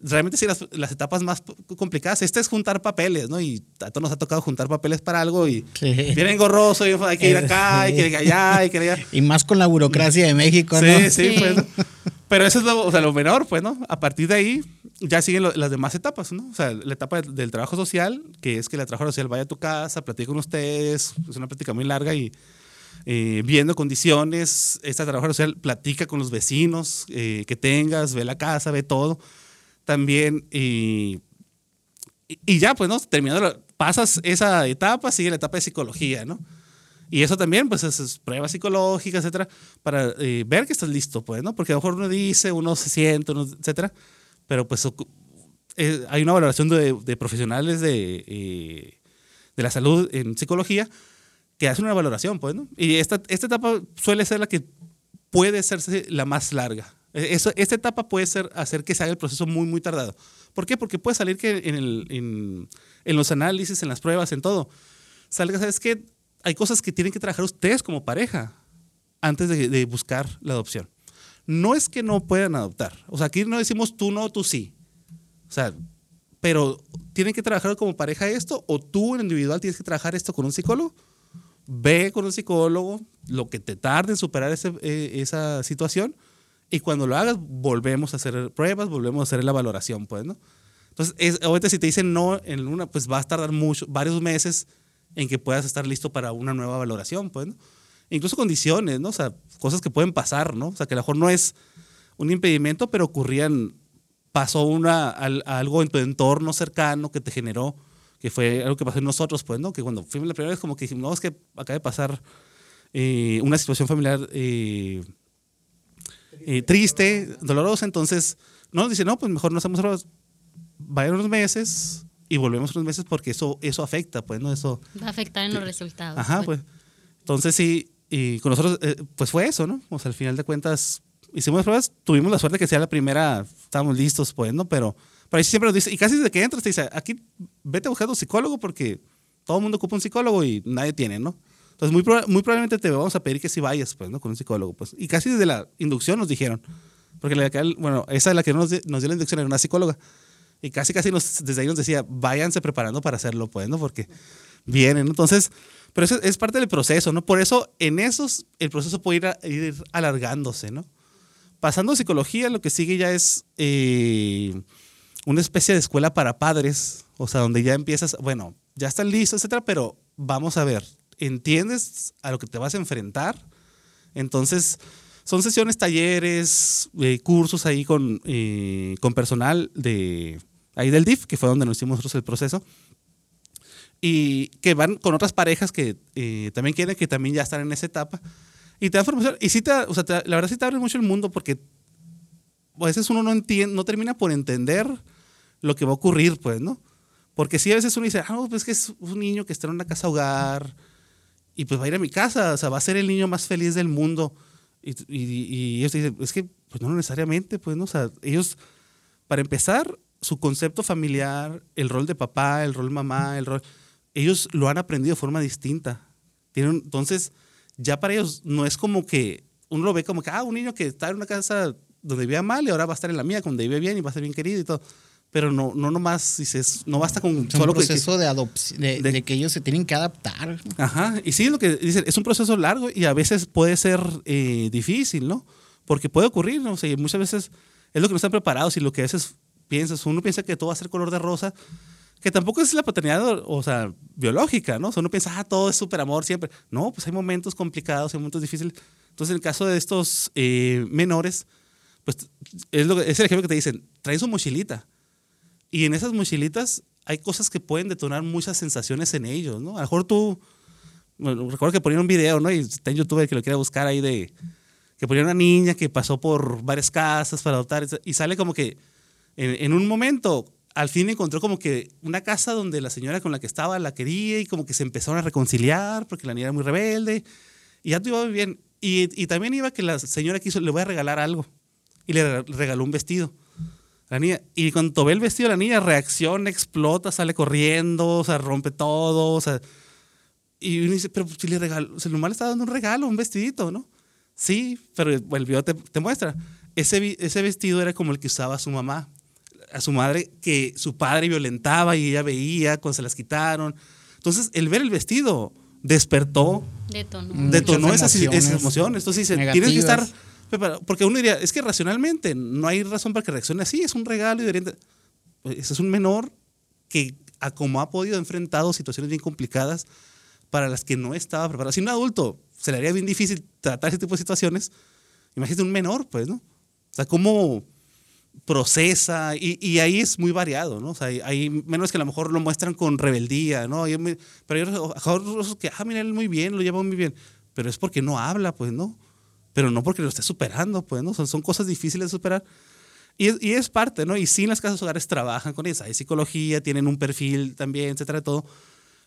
realmente sí, las, las etapas más complicadas, esta es juntar papeles, ¿no? Y a todos nos ha tocado juntar papeles para algo y Sí. viene engorroso, y hay que ir acá, hay que ir allá, hay que ir allá. Y más con la burocracia de México, ¿no? Sí, sí, Sí. pues. Pero eso es lo, o sea, lo menor, pues, ¿no? A partir de ahí ya siguen las demás etapas, ¿no? O sea, la etapa del, trabajo social, que es que la trabajadora social vaya a tu casa, platique con ustedes, es una plática muy larga y eh, viendo condiciones, esta trabajadora social platica con los vecinos eh, que tengas, ve la casa, ve todo. También, y, y- ya, pues, ¿no? Terminando, pasas esa etapa, sigue la etapa de psicología, ¿no? Y eso también, pues, es, es pruebas psicológicas, etcétera, para eh, ver que estás listo, pues, ¿no? Porque a lo mejor uno dice, uno se siente, uno, etcétera, pero pues eh, hay una valoración de, de profesionales de, eh, de la salud en psicología que hacen una valoración, pues, ¿no? Y esta, esta etapa suele ser la que puede hacerse la más larga. Eh, Eso, esta etapa puede ser hacer que se haga el proceso muy, muy tardado. ¿Por qué? Porque puede salir que en, el- en- en los análisis, en las pruebas, en todo, salga, ¿sabes qué? Hay cosas que tienen que trabajar ustedes como pareja antes de, buscar la adopción. No es que no puedan adoptar. O sea, aquí no decimos tú no, tú sí. O sea, pero tienen que trabajar como pareja esto o tú en individual tienes que trabajar esto con un psicólogo. Ve con un psicólogo lo que te tarde en superar eh, esa situación y cuando lo hagas volvemos a hacer pruebas, volvemos a hacer la valoración, pues, ¿no? Entonces, es, si te dicen no en una, pues vas a tardar mucho, varios meses en que puedas estar listo para una nueva valoración, pues, ¿no? Incluso condiciones, ¿no? O sea, cosas que pueden pasar, ¿no? O sea, que a lo mejor no es un impedimento, pero ocurrían, pasó una, al- algo en tu entorno cercano que te generó, que fue algo que pasó en nosotros, pues, ¿no? Que cuando fuimos la primera vez, como que dijimos, no, es que acaba de pasar eh, una situación familiar eh, eh, triste, dolorosa, entonces, no, dice, no, pues mejor no hacemos vayan unos meses y volvemos unos meses porque eso, eso afecta, pues, ¿no? Eso, Va a afectar en los resultados. Ajá, pues. Entonces sí, y con nosotros, eh, pues fue eso, ¿no? O sea, al final de cuentas, hicimos pruebas, tuvimos la suerte que sea la primera, estábamos listos, pues, ¿no? Pero, pero ahí siempre nos dice, y casi desde que entras te dice, aquí vete a buscar un psicólogo porque todo el mundo ocupa un psicólogo y nadie tiene, ¿no? Entonces, muy, proba- muy probablemente te vamos a pedir que sí vayas, pues, ¿no? Con un psicólogo, pues. Y casi desde la inducción nos dijeron, porque la que, bueno, esa es la que nos, di- nos dio la inducción era una psicóloga. Y casi, casi nos, desde ahí nos decía, váyanse preparando para hacerlo, pues, ¿no? Porque vienen. Entonces, pero eso es parte del proceso, ¿no? Por eso en esos el proceso puede ir, alargándose, ¿no? Pasando a psicología, lo que sigue ya es eh, una especie de escuela para padres, o sea, donde ya empiezas, bueno, ya están listos, etcétera, pero vamos a ver, ¿entiendes a lo que te vas a enfrentar? Entonces, son sesiones, talleres, eh, cursos ahí con, eh, con personal de ahí del DIF, que fue donde nos hicimos nosotros el proceso. Y que van con otras parejas que eh, también quieren, que también ya están en esa etapa. Y te dan formación. Y sí te, o sea, te- la verdad sí te abre mucho el mundo porque a veces uno no entiende, no termina por entender lo que va a ocurrir, pues, ¿no? Porque sí, a veces uno dice, ah, no, pues que es un niño que está en una casa hogar y pues va a ir a mi casa, o sea, va a ser el niño más feliz del mundo. Y, y- y ellos dicen, es que, pues no necesariamente, pues, ¿no? O sea, ellos, para empezar, su concepto familiar, el rol de papá, el rol mamá, el rol, ellos lo han aprendido de forma distinta. Tienen, entonces, ya para ellos no es como que uno lo ve como que, ah, un niño que está en una casa donde vivía mal y ahora va a estar en la mía, donde vive bien y va a ser bien querido y todo. Pero no, no nomás, dices, no basta con Es un solo que- proceso de adopción, de, de- de que ellos se tienen que adaptar. Ajá, y sí, lo que dicen, es un proceso largo y a veces puede ser eh, difícil, ¿no? Porque puede ocurrir, ¿no? O sea, y muchas veces es lo que no están preparados y lo que a veces piensas, uno piensa que todo va a ser color de rosa, que tampoco es la paternidad, o sea, biológica, ¿no? O sea, uno piensa, ah, todo es súper amor siempre. No, pues hay momentos complicados, hay momentos difíciles. Entonces, en el caso de estos eh, menores, pues es, lo que- es el ejemplo que te dicen, traen su mochilita. Y en esas mochilitas hay cosas que pueden detonar muchas sensaciones en ellos, ¿no? A lo mejor tú, bueno, recuerdo que ponían un video, ¿no? Y está en YouTube el que lo quiera buscar ahí de que ponía una niña que pasó por varias casas para adoptar y sale como que en, en un momento al fin encontró como que una casa donde la señora con la que estaba la quería y como que se empezaron a reconciliar porque la niña era muy rebelde y ya todo iba bien. Y, y también iba que la señora quiso, le voy a regalar algo y le regaló un vestido. La niña, y cuando ve el vestido, la niña reacciona, explota, sale corriendo, o sea, rompe todo, o sea. Y uno dice, pero si le regaló, si le está dando un regalo, un vestidito, ¿no? Sí, pero el video te, te muestra. Ese, ese vestido era como el que usaba su mamá, a su madre, que su padre violentaba y ella veía cuando se las quitaron. Entonces, el ver el vestido despertó Detonó. Mm. detonó esas, emociones esas emociones. Entonces dice, tienes que estar negativas. preparado. Porque uno diría, es que racionalmente no hay razón para que reaccione así, es un regalo y debería... Pues, Ese es un menor que, a como ha podido, ha enfrentado situaciones bien complicadas para las que no estaba preparado. Si un adulto se le haría bien difícil tratar ese tipo de situaciones, imagínate un menor, pues, ¿no? O sea, cómo procesa, y, y ahí es muy variado, ¿no? O sea, hay, menores que a lo mejor lo muestran con rebeldía, ¿no? Me- pero hay otros- que, ah, mira, él muy bien, lo lleva muy bien, pero es porque no habla, pues, ¿no? Pero no porque lo esté superando, pues, ¿no? Son, son cosas difíciles de superar. Y es, y es parte, ¿no? Y sí, las casas hogares trabajan con eso. Hay psicología, tienen un perfil también, etcétera, todo.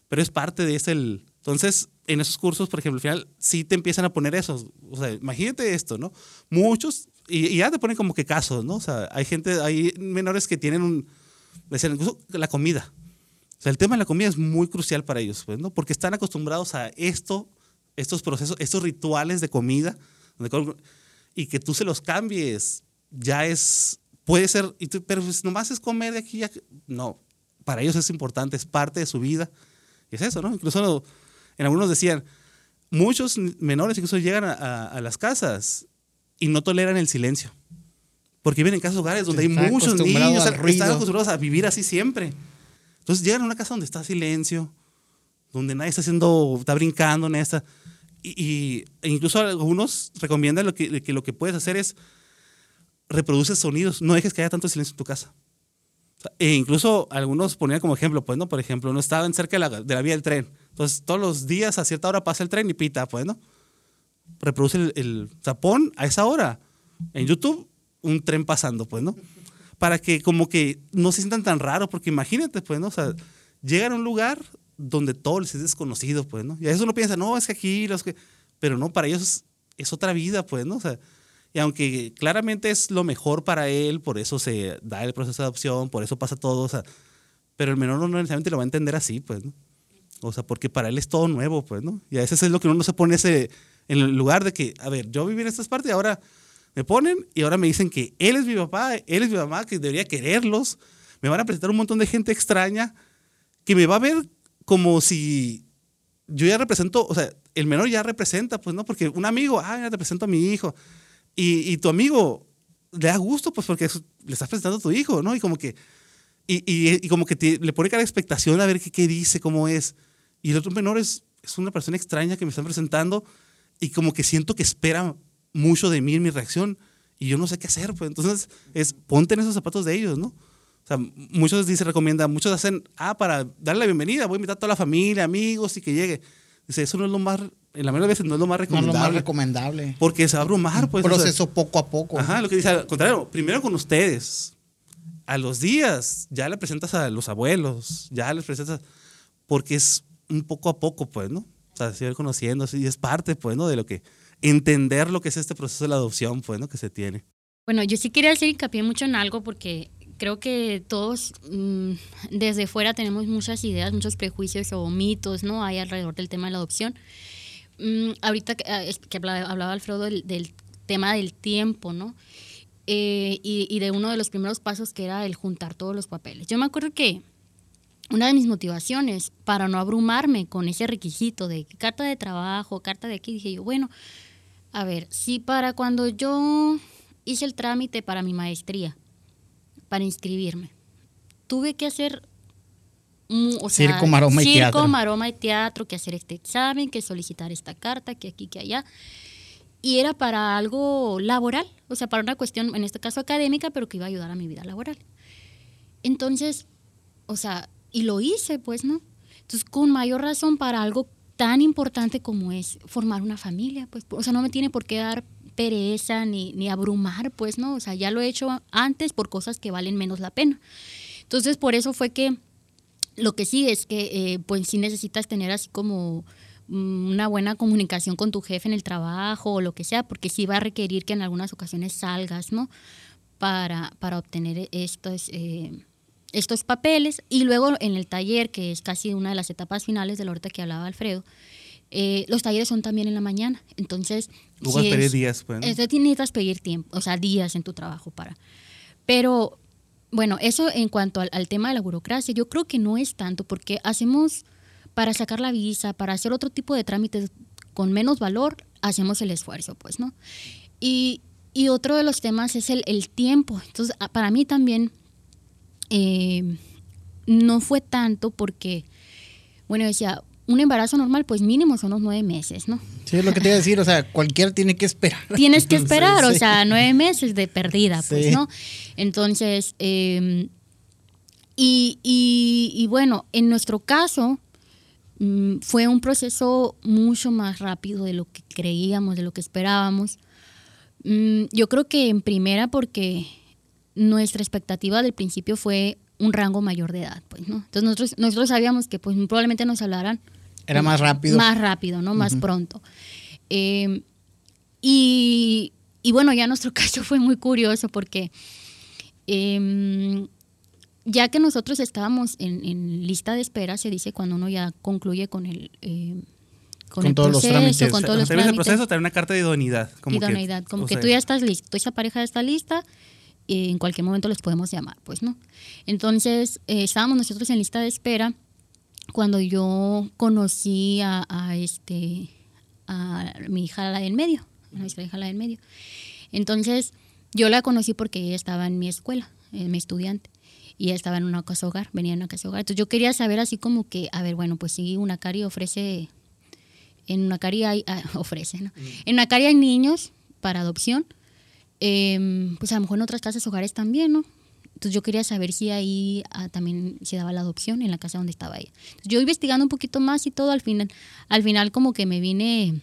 Pero es parte de ese. El, entonces, en esos cursos, por ejemplo, al final sí te empiezan a poner eso. O sea, imagínate esto, ¿no? Muchos, y, y ya te ponen como que casos, ¿no? O sea, hay gente, hay menores que tienen un. Incluso la comida. O sea, el tema de la comida es muy crucial para ellos, pues, ¿no? Porque están acostumbrados a esto, estos procesos, estos rituales de comida, y que tú se los cambies, ya es, puede ser, y tú- pero pues nomás es comer de aquí, ya no, para ellos es importante, es parte de su vida, y es eso, ¿no? Incluso en algunos decían, muchos menores incluso llegan a, a- a las casas y no toleran el silencio, porque viven en casas hogares donde hay muchos niños, están acostumbrados a vivir así siempre. Entonces llegan a una casa donde está silencio, donde nadie está haciendo, está brincando, nadie está. Y, y- e incluso algunos recomiendan lo que, que lo que puedes hacer es reproduces sonidos, no dejes que haya tanto silencio en tu casa. E incluso algunos ponían como ejemplo, pues, ¿no? Por ejemplo, no estaban cerca de la, de la vía del tren. Entonces, todos los días a cierta hora pasa el tren y pita, pues, ¿no? Reproduce el, el pon a esa hora en YouTube un tren pasando, pues, ¿no? Para que como que no se sientan tan raro, porque imagínate, pues, ¿no? O sea, llegan a un lugar donde todo les es desconocido, pues, ¿no? Y a eso uno piensa, no, es que aquí, los que... Pero no, para ellos es, es otra vida, pues, ¿no? O sea, y aunque claramente es lo mejor para él, por eso se da el proceso de adopción, por eso pasa todo, o sea, pero el menor no necesariamente lo va a entender así, pues, ¿no? O sea, porque para él es todo nuevo, pues, ¿no? Y a veces es lo que uno se pone ese, en lugar de que, a ver, yo viví en estas partes y ahora me ponen y ahora me dicen que él es mi papá, él es mi mamá, que debería quererlos, me van a presentar un montón de gente extraña que me va a ver como si yo ya represento, o sea, el menor ya representa, pues, ¿no? Porque un amigo, ah, ya te presento a mi hijo. Y, y tu amigo le da gusto, pues, porque le estás presentando a tu hijo, ¿no? Y como que, y, y, y como que te, le pone cara de expectación a ver qué, qué dice, cómo es. Y el otro menor es, es una persona extraña que me están presentando y como que siento que espera mucho de mí en mi reacción y yo no sé qué hacer, pues. Entonces, es ponte en esos zapatos de ellos, ¿no? O sea, muchos dice, recomienda, muchos hacen, ah, para darle la bienvenida, voy a invitar a toda la familia, amigos y que llegue. Dice, eso no es lo más, en la mayoría de veces no es lo más No es recomendable. lo más recomendable. Porque se va a abrumar, pues. o sea, Proceso poco a poco. Ajá, lo que dice, al contrario, primero con ustedes. A los días ya le presentas a los abuelos, ya les presentas, porque es un poco a poco, pues, ¿no? O sea, se ir conociendo, y es parte, pues, ¿no? De lo que, entender lo que es este proceso de la adopción, pues, ¿no? Que se tiene. Bueno, yo sí quería hacer hincapié mucho en algo porque creo que todos mm, desde fuera tenemos muchas ideas, muchos prejuicios o mitos, ¿no? Hay alrededor del tema de la adopción. Mm, ahorita que, ah, que hablaba, hablaba Alfredo del, del tema del tiempo, ¿no? Eh, y, y de uno de los primeros pasos que era el juntar todos los papeles. Yo me acuerdo que una de mis motivaciones para no abrumarme con ese requisito de carta de trabajo, carta de aquí, dije yo, bueno, a ver, si para cuando yo hice el trámite para mi maestría, para inscribirme, tuve que hacer o sea, Circo, maroma y circo, teatro. maroma y teatro, que hacer este examen, que solicitar esta carta, que aquí, que allá. Y era para algo laboral, o sea, para una cuestión, en este caso académica, pero que iba a ayudar a mi vida laboral. Entonces, o sea, y lo hice, pues, ¿no? Entonces, con mayor razón para algo tan importante como es formar una familia, pues, o sea, no me tiene por qué dar pereza ni, ni abrumar, pues, ¿no? O sea, ya lo he hecho antes por cosas que valen menos la pena. Entonces, por eso fue que lo que sí es que, eh, pues, sí necesitas tener así como mm, una buena comunicación con tu jefe en el trabajo o lo que sea, porque sí va a requerir que en algunas ocasiones salgas, ¿no? Para, para obtener estos, eh, estos papeles. Y luego en el taller, que es casi una de las etapas finales de la ahorita que hablaba Alfredo, eh, los talleres son también en la mañana. Entonces, Tú sí vas a pedir días, pues. ¿no? entonces necesitas pedir tiempo, o sea, días en tu trabajo para. Pero, bueno, eso en cuanto al, al tema de la burocracia, yo creo que no es tanto porque hacemos, para sacar la visa, para hacer otro tipo de trámites con menos valor, hacemos el esfuerzo, pues, ¿no? Y, y otro de los temas es el, el tiempo. Entonces, para mí también eh, no fue tanto porque, bueno, decía, un embarazo normal, pues mínimo son unos nueve meses, ¿no? Sí, es lo que te iba a decir. O sea, cualquiera tiene que esperar. tienes que Sí, esperar, o sí. sea, nueve meses de perdida, pues, Sí. ¿no? Entonces, eh, y, y- y bueno, en nuestro caso mm, fue un proceso mucho más rápido de lo que creíamos, de lo que esperábamos. Mm, yo creo que en primera porque nuestra expectativa del principio fue un rango mayor de edad, pues, ¿no? Entonces nosotros, nosotros sabíamos que pues probablemente nos hablaran Era más rápido. más rápido, ¿no? Más pronto. Eh, y, y bueno, ya nuestro caso fue muy curioso porque eh, ya que nosotros estábamos en, en lista de espera, se dice cuando uno ya concluye con el, eh, Con el todos los proceso, trámites. con todos los Terminas el trámites proceso, te da una carta de idoneidad. Como que- idoneidad, como o que sea, tú ya estás listo, esa pareja está lista y en cualquier momento les podemos llamar, pues, ¿no? Entonces, eh, estábamos nosotros en lista de espera cuando yo conocí a, a, este, a mi hija, la del medio, a nuestra hija, la del medio. Entonces, yo la conocí porque ella estaba en mi escuela, en mi estudiante, y ella estaba en una casa hogar, venía en una casa hogar. Entonces, yo quería saber así como que, a ver, bueno, pues sí, una cari ofrece en una caria hay, ah, ofrece, ¿no? En una caria hay niños para adopción, em, pues a lo mejor en otras casas hogares también, ¿no? Entonces yo quería saber si ahí ah, también se daba la adopción en la casa donde estaba ella. Entonces, yo investigando un poquito más y todo, al final, al final como que me vine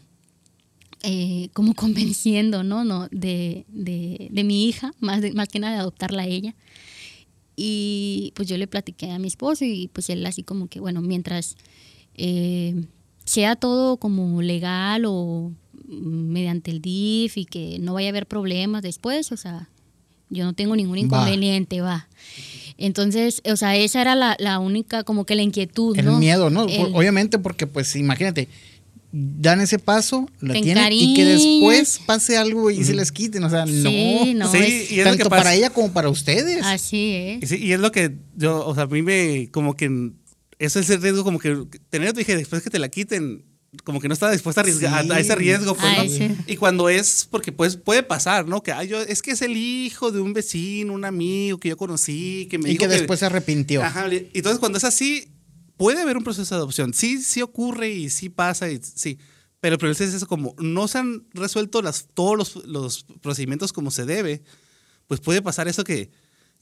eh, como convenciendo, ¿no? no de, de, de mi hija, más, de- más que nada de adoptarla a ella. Y pues yo le platiqué a mi esposo y pues él así como que, bueno, mientras eh, sea todo como legal o mediante el DIF y que no vaya a haber problemas después, o sea, yo no tengo ningún Va. inconveniente, va. Entonces, o sea, esa era la, la única, como que la inquietud, El ¿no? miedo, ¿no? El- Obviamente, porque, pues, imagínate, dan ese paso, la tienen y que encariñas. después pase algo y se les quiten. O sea, Sí, no. no, Sí, es- y es lo Tanto que pasa. para ella como para ustedes. así Y, es. sí, y es lo que yo, o sea, a mí me, como que Eso es el riesgo como que tener y después que te la quiten, como que no está dispuesta a, arriesgar- Sí. a, a ese riesgo, pues, A ¿no? ese. Y cuando es, porque pues puede pasar, ¿no? Que ay, yo, es que es el hijo de un vecino, un amigo que yo conocí, que me Y dijo que después se arrepintió. Ajá, y entonces cuando es así, puede haber un proceso de adopción. Sí, sí ocurre y sí pasa, y sí. Pero el problema es eso, como no se han resuelto las, todos los, los procedimientos como se debe, pues puede pasar eso que,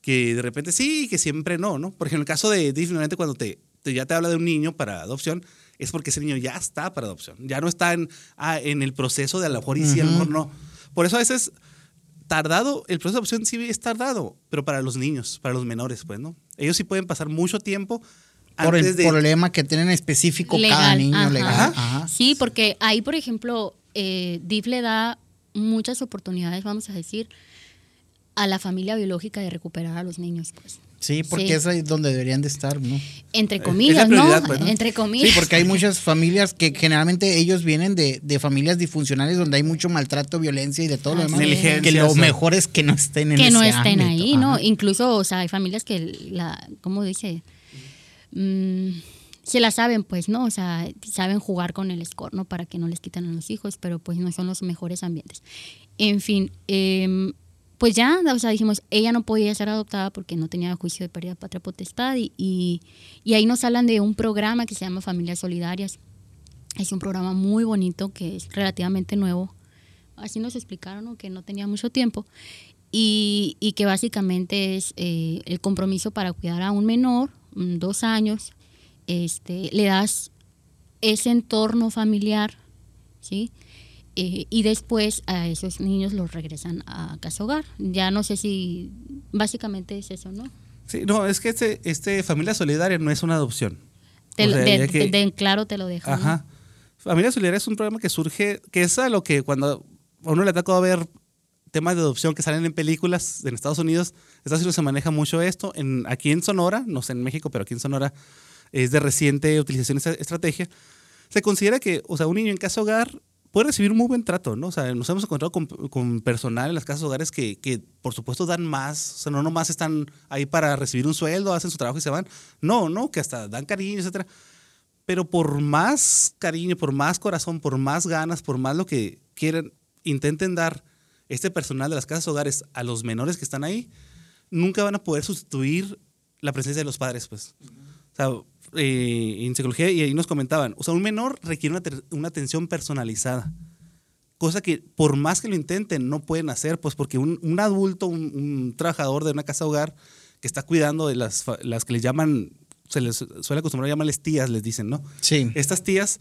que de repente sí, que siempre no, ¿no? Por ejemplo, en el caso de definitivamente cuando te, te- ya te habla de un niño para adopción, es porque ese niño ya está para adopción, ya no está en, ah, en el proceso de a lo mejor y sí, a lo mejor no. Por eso a veces tardado, el proceso de adopción sí es tardado, pero para los niños, para los menores, pues, ¿no? Ellos sí pueden pasar mucho tiempo por el de... problema que tienen específico cada niño ajá. legal. Ajá. Sí, porque ahí, por ejemplo, eh, DIF le da muchas oportunidades, vamos a decir, a la familia biológica de recuperar a los niños, pues. Sí, porque Sí. es ahí donde deberían de estar, ¿no? Entre la comillas, ¿no? pues, ¿no? Entre comillas. Sí, porque hay muchas familias que generalmente ellos vienen de, de familias disfuncionales donde hay mucho maltrato, violencia y de todo lo demás. Que lo mejor es que no estén en que no ese estén ámbito. ahí, ¿no? Ajá. Incluso, o sea, hay familias que la, ¿cómo dice? Mm, se la saben, pues, ¿no? O sea, saben jugar con el score, ¿no? Para que no les quiten a los hijos, pero pues no son los mejores ambientes. En fin, em, pues ya, o sea, dijimos, ella no podía ser adoptada porque no tenía juicio de pérdida patria potestad y, y, y ahí nos hablan de un programa que se llama Familias Solidarias. Es un programa muy bonito que es relativamente nuevo. Así nos explicaron, ¿no? que no tenía mucho tiempo y, y que básicamente es eh, el compromiso para cuidar a un menor, mm, dos años, este, le das ese entorno familiar, ¿sí? Eh, y después a esos niños los regresan a casa hogar. Ya no sé si básicamente es eso, ¿no? Sí, no, es que este, este Familia Solidaria no es una adopción. Te- O sea, de, que- de- de- claro te lo dejo. ¿no? Ajá. Familia Solidaria es un programa que surge, que es a lo que cuando a uno le tocó ver temas de adopción que salen en películas en Estados Unidos, Estados Unidos se maneja mucho esto. En, aquí en Sonora, no sé en México, pero aquí en Sonora es de reciente utilización esta estrategia. Se considera que, o sea, un niño en casa hogar puede recibir un muy buen trato, ¿no? O sea, nos hemos encontrado con, con personal en las casas hogares que, que, por supuesto, dan más. O sea, no nomás están ahí para recibir un sueldo, hacen su trabajo y se van. No, no, que hasta dan cariño, etcétera. Pero por más cariño, por más corazón, por más ganas, por más lo que quieran, intenten dar este personal de las casas hogares a los menores que están ahí, nunca van a poder sustituir la presencia de los padres, pues. O sea, eh, en psicología, y ahí nos comentaban, o sea, un menor requiere una, una atención personalizada. Cosa que por más que lo intenten, no pueden hacer, pues porque un, un adulto, un, un trabajador de una casa hogar que está cuidando de las, las que les llaman, se les suele acostumbrar a llamarles tías, les dicen, ¿no? Sí. Estas tías,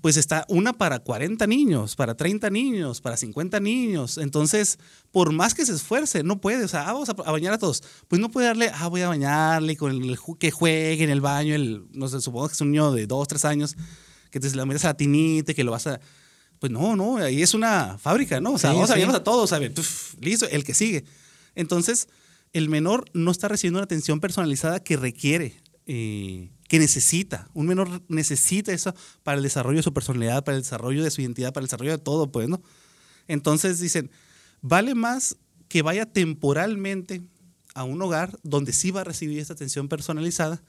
pues está una para 40 niños, para 30 niños, para 50 niños. Entonces, por más que se esfuerce, no puede. O sea, ah, vamos a, a bañar a todos. Pues no puede darle, ah, voy a bañarle con el que juegue en el baño. El, no sé, supongo que es un niño de 2, 3 años, que te la metes a la tinita, que lo vas a. Pues no, no, ahí es una fábrica, ¿no? O sea, Sí, vamos a sí. bañarlos a todos, a ver, listo, el que sigue. Entonces, el menor no está recibiendo una atención personalizada que requiere, eh, que necesita. Un menor necesita eso para el desarrollo de su personalidad, para el desarrollo de su identidad, para el desarrollo de todo, pues, ¿no? Entonces dicen, vale más que vaya temporalmente a un hogar donde sí va a recibir esta atención personalizada,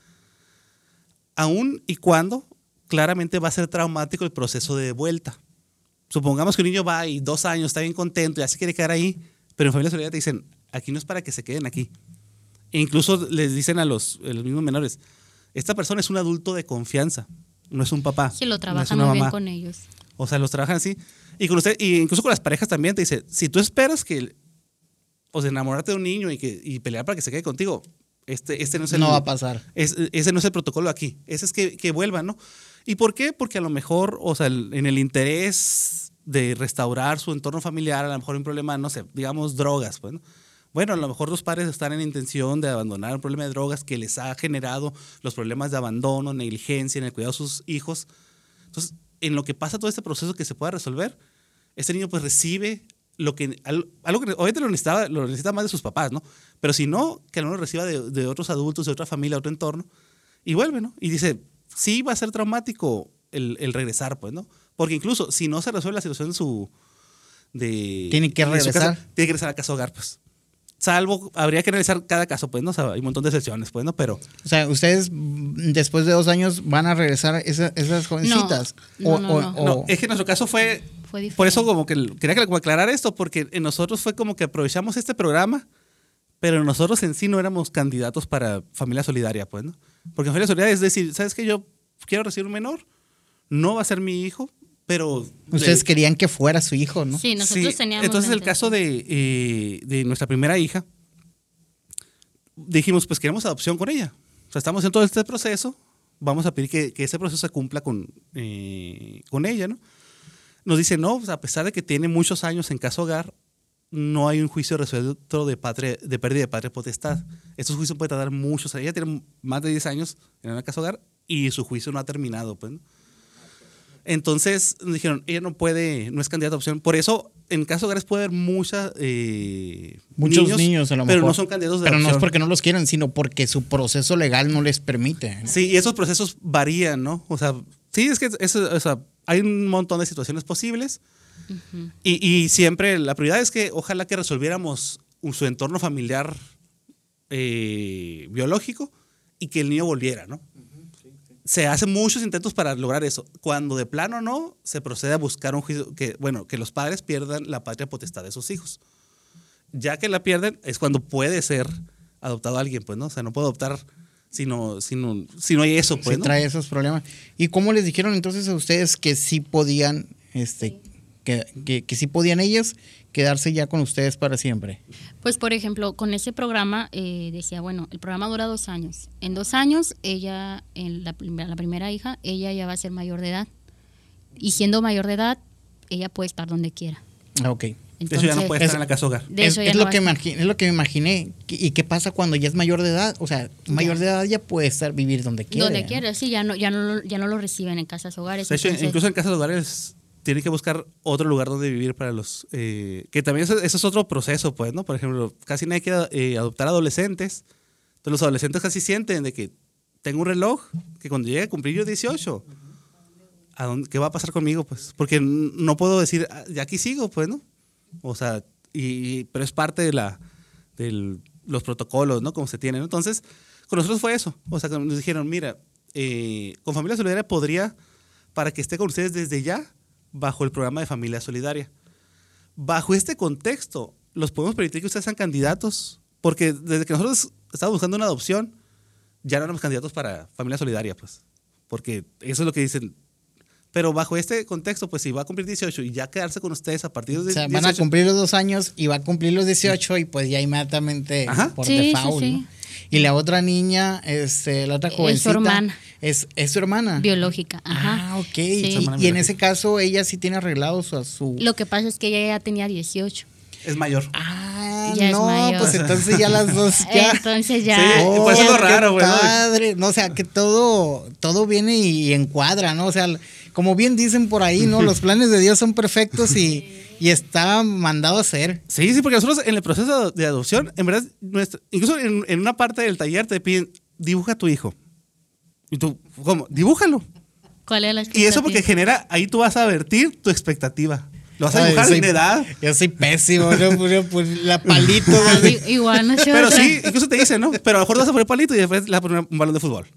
aun y cuando claramente va a ser traumático el proceso de vuelta. Supongamos que un niño va y dos años está bien contento, ya se quiere quedar ahí, pero en familia solidaria te dicen, aquí no es para que se queden aquí. E incluso les dicen a los mismos menores, esta persona es un adulto de confianza, no es un papá. Sí, lo no es trabajan una muy bien mamá". con ellos. O sea, los trabajan así. Y con usted, y incluso con las parejas también te dice, si tú esperas que, o sea, enamorarte de un niño y, que, y pelear para que se quede contigo, este, este no es el No va a pasar. es- ese no es el protocolo aquí. Ese es que, que vuelvan, ¿no? ¿Y por qué? Porque a lo mejor, o sea, el- en el interés de restaurar su entorno familiar, a lo mejor hay un problema, no sé, digamos drogas, pues, ¿no? Bueno, a lo mejor los padres están en intención de abandonar un problema de drogas que les ha generado los problemas de abandono, negligencia en el cuidado de sus hijos. Entonces, en lo que pasa todo este proceso que se pueda resolver, este niño pues recibe lo que, al- algo que obviamente lo necesita, lo necesita más de sus papás, ¿no? Pero si no, que al menos reciba de, de otros adultos, de otra familia, de otro entorno, y vuelve, ¿no? Y dice, sí va a ser traumático el, el regresar, pues, ¿no? Porque incluso si no se resuelve la situación de su... De, Tiene que su casa, regresar. tiene que regresar a casa hogar, pues. Salvo, habría que analizar cada caso, pues, ¿no? O sea, hay un montón de excepciones, pues, ¿no? Pero O sea, ustedes mm, después de dos años van a regresar a esa- esas jovencitas. No, o, no, o- no. o- no, es que nuestro caso fue, Fue diferente. por eso como que quería que como aclarar esto, porque en nosotros fue como que aprovechamos este programa, pero nosotros en sí no éramos candidatos para familia solidaria, pues, ¿no? Porque familia solidaria es decir, ¿sabes qué? Yo quiero recibir un menor, no va a ser mi hijo, pero... ustedes de- querían que fuera su hijo, ¿no? Sí, nosotros Sí, teníamos. Entonces, la el caso de, eh, de nuestra primera hija, dijimos, pues queremos adopción con ella. O sea, estamos en todo este proceso, vamos a pedir que, que ese proceso se cumpla con, eh, con ella, ¿no? Nos dice, no, pues, a pesar de que tiene muchos años en caso hogar, no hay un juicio resuelto de, patria, de pérdida de patria potestad. Estos juicios pueden tardar muchos años. Ella tiene más de 10 años en el caso hogar y su juicio no ha terminado, pues, ¿no? Entonces nos dijeron, ella no puede, no es candidata a opción. Por eso, en caso hogares puede haber muchas, eh, Muchos niños, a lo pero mejor. no son candidatos de Pero no es porque no los quieran, sino porque su proceso legal no les permite. Sí, y esos procesos varían, ¿no? O sea, sí, es que eso, o sea, hay un montón de situaciones posibles. y, y siempre la prioridad es que ojalá que resolviéramos su entorno familiar eh, biológico y que el niño volviera, ¿no? Se hacen muchos intentos para lograr eso. Cuando de plano no, se procede a buscar un juicio que, bueno, que los padres pierdan la patria potestad de sus hijos. Ya que la pierden, es cuando puede ser adoptado alguien, pues, ¿no? O sea, no puede adoptar si no, si no, si no hay eso, pues, Sí ¿no? trae esos problemas. ¿Y cómo les dijeron entonces a ustedes que sí podían, este, que, que, que sí podían ellas quedarse ya con ustedes para siempre? Pues, por ejemplo, con ese programa eh, decía, bueno, el programa dura dos años. En dos años, ella, en la, prim- la primera hija, ella ya va a ser mayor de edad. Y siendo mayor de edad, ella puede estar donde quiera. Ah, ok. Eso ya no Entonces, puede es- estar en la casa hogar. es, eso ya es no lo que es lo que me imaginé. ¿Y qué pasa cuando ya es mayor de edad? O sea, mayor de edad ya puede estar vivir donde quiera. donde ¿no? quiera, sí, ya no, ya no, lo- ya no lo reciben en casas hogares. De hecho, entonces- incluso en casas hogares tienen que buscar otro lugar donde vivir para los... eh, que también eso, eso es otro proceso, pues, ¿no? Por ejemplo, casi nadie quiere eh, adoptar adolescentes. Entonces los adolescentes casi sienten de que tengo un reloj que cuando llegue a cumplir yo 18, ¿a dónde, ¿qué va a pasar conmigo? Pues, porque no puedo decir, "Ah, ya aquí sigo, pues, ¿no? O sea, y, pero es parte de la de los protocolos, ¿no? Como se tienen. Entonces, con nosotros fue eso. O sea, nos dijeron, mira, eh, con Familia Solidaria podría, para que esté con ustedes desde ya, bajo el programa de Familia Solidaria. Bajo este contexto, los podemos permitir que ustedes sean candidatos, porque desde que nosotros estábamos buscando una adopción, ya no éramos candidatos para Familia Solidaria, pues. Porque eso es lo que dicen. Pero bajo este contexto, pues si va a cumplir 18 y ya quedarse con ustedes a partir de O sea, 18, van a cumplir los dos años y va a cumplir los 18 y pues ya inmediatamente Ajá. por Sí, sí, default. sí. ¿no? Y la otra niña, este, la otra Es su jovencita. hermana. Es, es su hermana. biológica. Ajá. Ah, ok. Sí. Y- en ese caso ella sí tiene arreglado su... su- Lo que pasa es que ella ya tenía 18. es mayor. Ah, Ya no, mayor. pues entonces ya las dos ya... Entonces ya. Sí, Oh, pues es lo raro, güey. Padre, no, o sea, que todo, todo viene y encuadra, ¿no? O sea, como bien dicen por ahí, ¿no? Los planes de Dios son perfectos y, y está mandado a hacer. Sí, sí, porque nosotros en el proceso de adopción, en verdad, nuestra- incluso en, en una parte del taller te piden, dibuja a tu hijo. Y tú, ¿cómo? Dibújalo. ¿Cuál es la Y eso porque genera, ahí tú vas a vertir tu expectativa. Lo vas a Ay, dibujar soy- en edad. Yo soy pésimo, yo puse- puse la palito. Igual, no sé. Pero sí, incluso te dicen, ¿no? Pero a lo mejor vas a poner palito y después le vas a poner un balón de fútbol.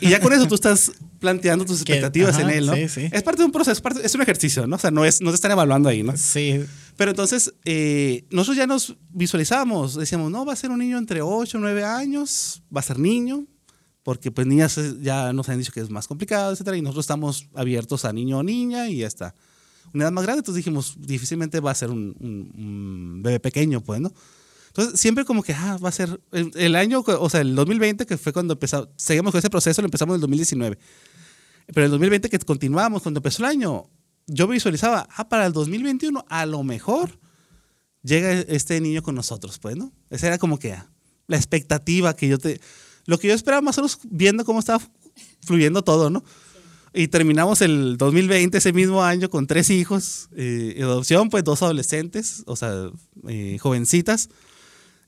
Y ya con eso tú estás planteando tus Que- expectativas ajá, en él, ¿no? sí, sí. Es parte de un proceso, es, un ejercicio, ¿no? O sea, no, es, no te están evaluando ahí, ¿no? Sí, Pero entonces, eh, nosotros ya nos visualizábamos, decíamos, no, va a ser un niño entre 8 y 9 años, va a ser niño, porque pues niñas eh, ya nos han dicho que es más complicado, etcétera, y nosotros estamos abiertos a niño o niña y ya está. Una edad más grande, entonces dijimos, difícilmente va a ser un, un- un bebé pequeño, pues, ¿no? Entonces, siempre como que, ah, va a ser el, el año, o sea, el 2020, que fue cuando empezamos, seguimos con ese proceso, lo empezamos en el 2019. Pero el 2020 que continuamos, cuando empezó el año, yo visualizaba, ah, para el 2021 a lo mejor llega este niño con nosotros, pues, ¿no? Esa era como que ah, la expectativa que yo te... Lo que yo esperaba más o menos viendo cómo estaba fluyendo todo, ¿no? Y terminamos el 2020, ese mismo año, con tres hijos, eh, adopción, pues dos adolescentes, o sea, eh, jovencitas,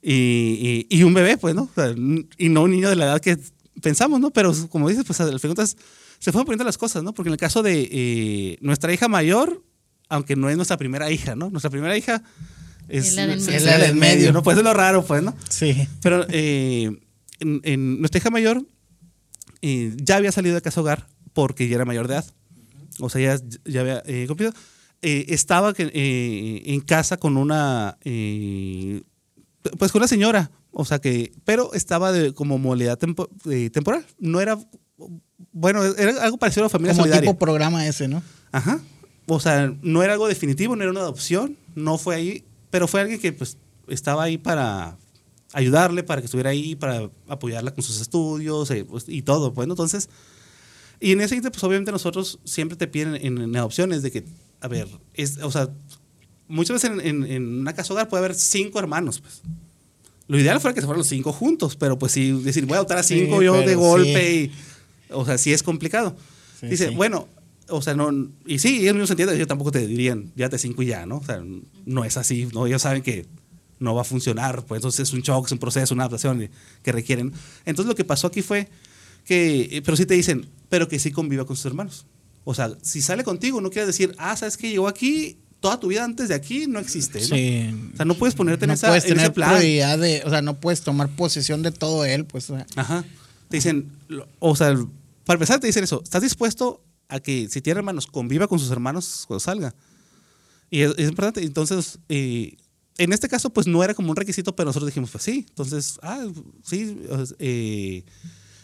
y, y- y un bebé, pues, ¿no? O sea, y no un niño de la edad que pensamos, ¿no? Pero como dices, pues al final se fueron poniendo las cosas, ¿no? Porque en el caso de eh, nuestra hija mayor, aunque no es nuestra primera hija, ¿no? Nuestra primera hija Es, Es la del es medio. la del medio, ¿no? Pues es lo raro, pues, ¿no? Sí. Pero eh, en, en nuestra hija mayor eh, ya había salido de casa hogar porque ya era mayor de edad. O sea, ya, ya había eh, cumplido. Eh, estaba eh, en casa con una, eh, pues con una señora, o sea que, pero estaba de, como modalidad tempo- eh, temporal. No era, bueno, era algo parecido a la familia Como solidaria. tipo programa ese, ¿no? Ajá. O sea, no era algo definitivo, no era una adopción, no fue ahí, pero fue alguien que pues estaba ahí para ayudarle, para que estuviera ahí, para apoyarla con sus estudios eh, pues, y todo. Bueno, entonces, y en ese sentido, pues obviamente nosotros siempre te piden en, en adopciones de que, a ver, es, o sea, muchas veces en, en- en una casa hogar puede haber cinco hermanos, pues. Lo ideal fuera que se fueran los cinco juntos, pero pues si decir, voy a adoptar a Sí, cinco yo de golpe, sí. y, o sea, sí es complicado. Sí, Dice, bueno, o sea, no, y sí, ellos mismos entienden, ellos tampoco te dirían, ya te cinco y ya, ¿no? O sea, no es así, ¿no? Ellos saben que no va a funcionar, pues entonces es un shock, es un proceso, una adaptación que requieren. Entonces lo que pasó aquí fue que, eh, pero sí te dicen, pero que sí conviva con sus hermanos. O sea, si sale contigo, no quiere decir, ah, sabes que llegó aquí, toda tu vida antes de aquí no existe, ¿no? Sí. O sea, no puedes ponerte en, esa, puedes en ese plan. de, o sea, no puedes tomar posesión de todo él, pues. o sea, Ajá. Te dicen, o sea, para empezar te dicen eso, ¿estás dispuesto a que si tiene hermanos conviva con sus hermanos cuando salga? Y es, es importante, entonces, eh, en este caso pues no era como un requisito, pero nosotros dijimos, pues sí, entonces, ah, sí, eh,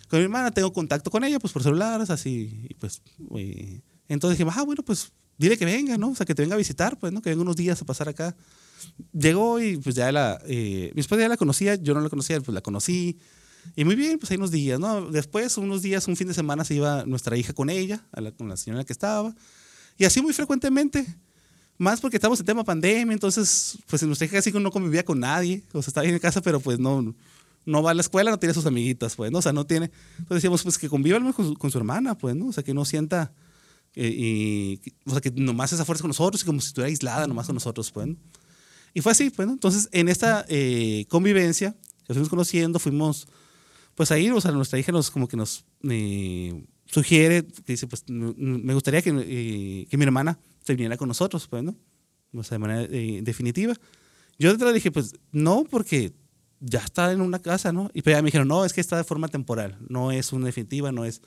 con mi hermana tengo contacto con ella, pues por celulares, así, y pues, eh, entonces dijimos, ah, bueno, pues dile que venga, ¿no? O sea, que te venga a visitar, pues, ¿no? Que venga unos días a pasar acá. Llegó y pues ya la, eh, mi esposa ya la conocía, yo no la conocía, pues la conocí. Y muy bien, pues hay unos días, ¿no? Después, unos días, un fin de semana se iba nuestra hija con ella, a la- con la señora que estaba. Y así muy frecuentemente. Más porque estamos en tema pandemia, entonces, pues nuestra hija casi no convivía con nadie. O sea, estaba en casa, pero pues no, no va a la escuela, no tiene sus amiguitas, pues, ¿no? O sea, no tiene. Entonces decíamos, pues que conviva con su, con su hermana, pues, ¿no? O sea, que no sienta. Eh, y, o sea, que nomás esa fuerza con nosotros y como si estuviera aislada nomás con nosotros, pues, ¿no? Y fue así, pues, ¿no? Entonces, en esta eh, convivencia, que fuimos conociendo, fuimos, pues ahí, o sea, nuestra hija nos, como que nos eh, sugiere, que dice, pues, me gustaría que, eh, que mi hermana se viniera con nosotros, pues, ¿no? O sea, de manera eh, definitiva. Yo entrada dije, pues, no, porque ya está en una casa, ¿no? Y pues ya me dijeron, no, es que está de forma temporal, no es una definitiva, no es,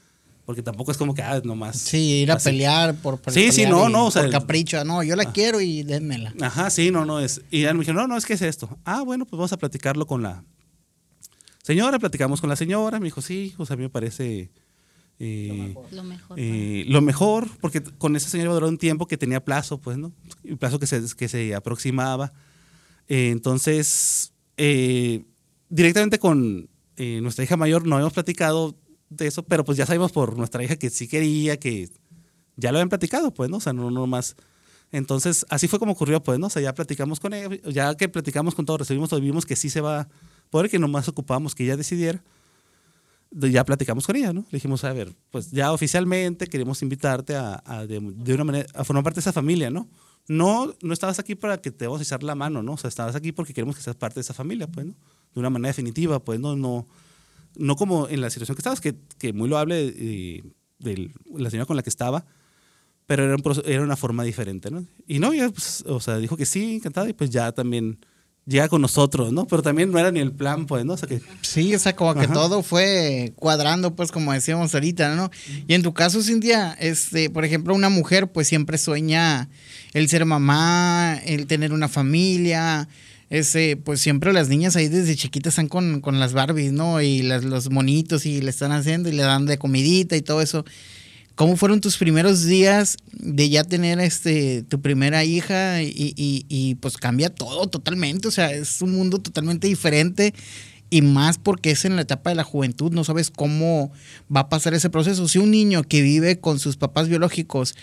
porque tampoco es como que, ah, nomás. sí, ir a así. pelear por por Sí, sí, pelear no, y no, o sea, por el- capricho, no, yo la quiero y dénmela. Ajá, sí, no, no es. Y ya me dijeron, no, no, es que es esto. Ah, bueno, pues vamos a platicarlo con la señora. Platicamos con la señora. Me dijo, sí, o sea, a mí me parece eh, Lo mejor. eh, lo mejor, porque con esa señora iba a durar un tiempo que tenía plazo, pues, ¿no? Un plazo que se, que se aproximaba. Eh, entonces, eh, directamente con eh, nuestra hija mayor no habíamos platicado de eso, pero pues ya sabemos por nuestra hija que sí quería, que ya lo habían platicado, pues, ¿no? O sea, no, no más. Entonces, así fue como ocurrió, pues, ¿no? O sea, ya platicamos con ella, ya que platicamos con todo, recibimos todo, vimos que sí se va, por que nomás ocupamos que ella decidiera, de- ya platicamos con ella, ¿no? Le dijimos, a ver, pues ya oficialmente queremos invitarte a, a de, de una manera, a formar parte de esa familia, ¿no? No, no estabas aquí para que te vamos a echar la mano, ¿no? O sea, estabas aquí porque queremos que seas parte de esa familia, pues, ¿no? De una manera definitiva, pues, ¿no? No, no como en la situación que estabas, que, que muy loable eh, de la señora con la que estaba, pero era, un era una forma diferente, ¿no? Y no, ya, pues, o sea, dijo que sí, encantada, y pues ya también llega con nosotros, ¿no? Pero también no era ni el plan, pues, ¿no? O sea, que Sí, o sea, como que todo fue cuadrando, pues, como decíamos ahorita, ¿no? Y en tu caso, Cintia, este, por ejemplo, una mujer, pues, siempre sueña el ser mamá, el tener una familia. Ese, pues siempre las niñas ahí desde chiquitas están con, con las Barbies, ¿no? Y los monitos y le están haciendo y le dan de comidita y todo eso. ¿Cómo fueron tus primeros días de ya tener este tu primera hija y, y- y, pues cambia todo totalmente? O sea, es un mundo totalmente diferente y más porque es en la etapa de la juventud, no sabes cómo va a pasar ese proceso. Si un niño que vive con sus papás biológicos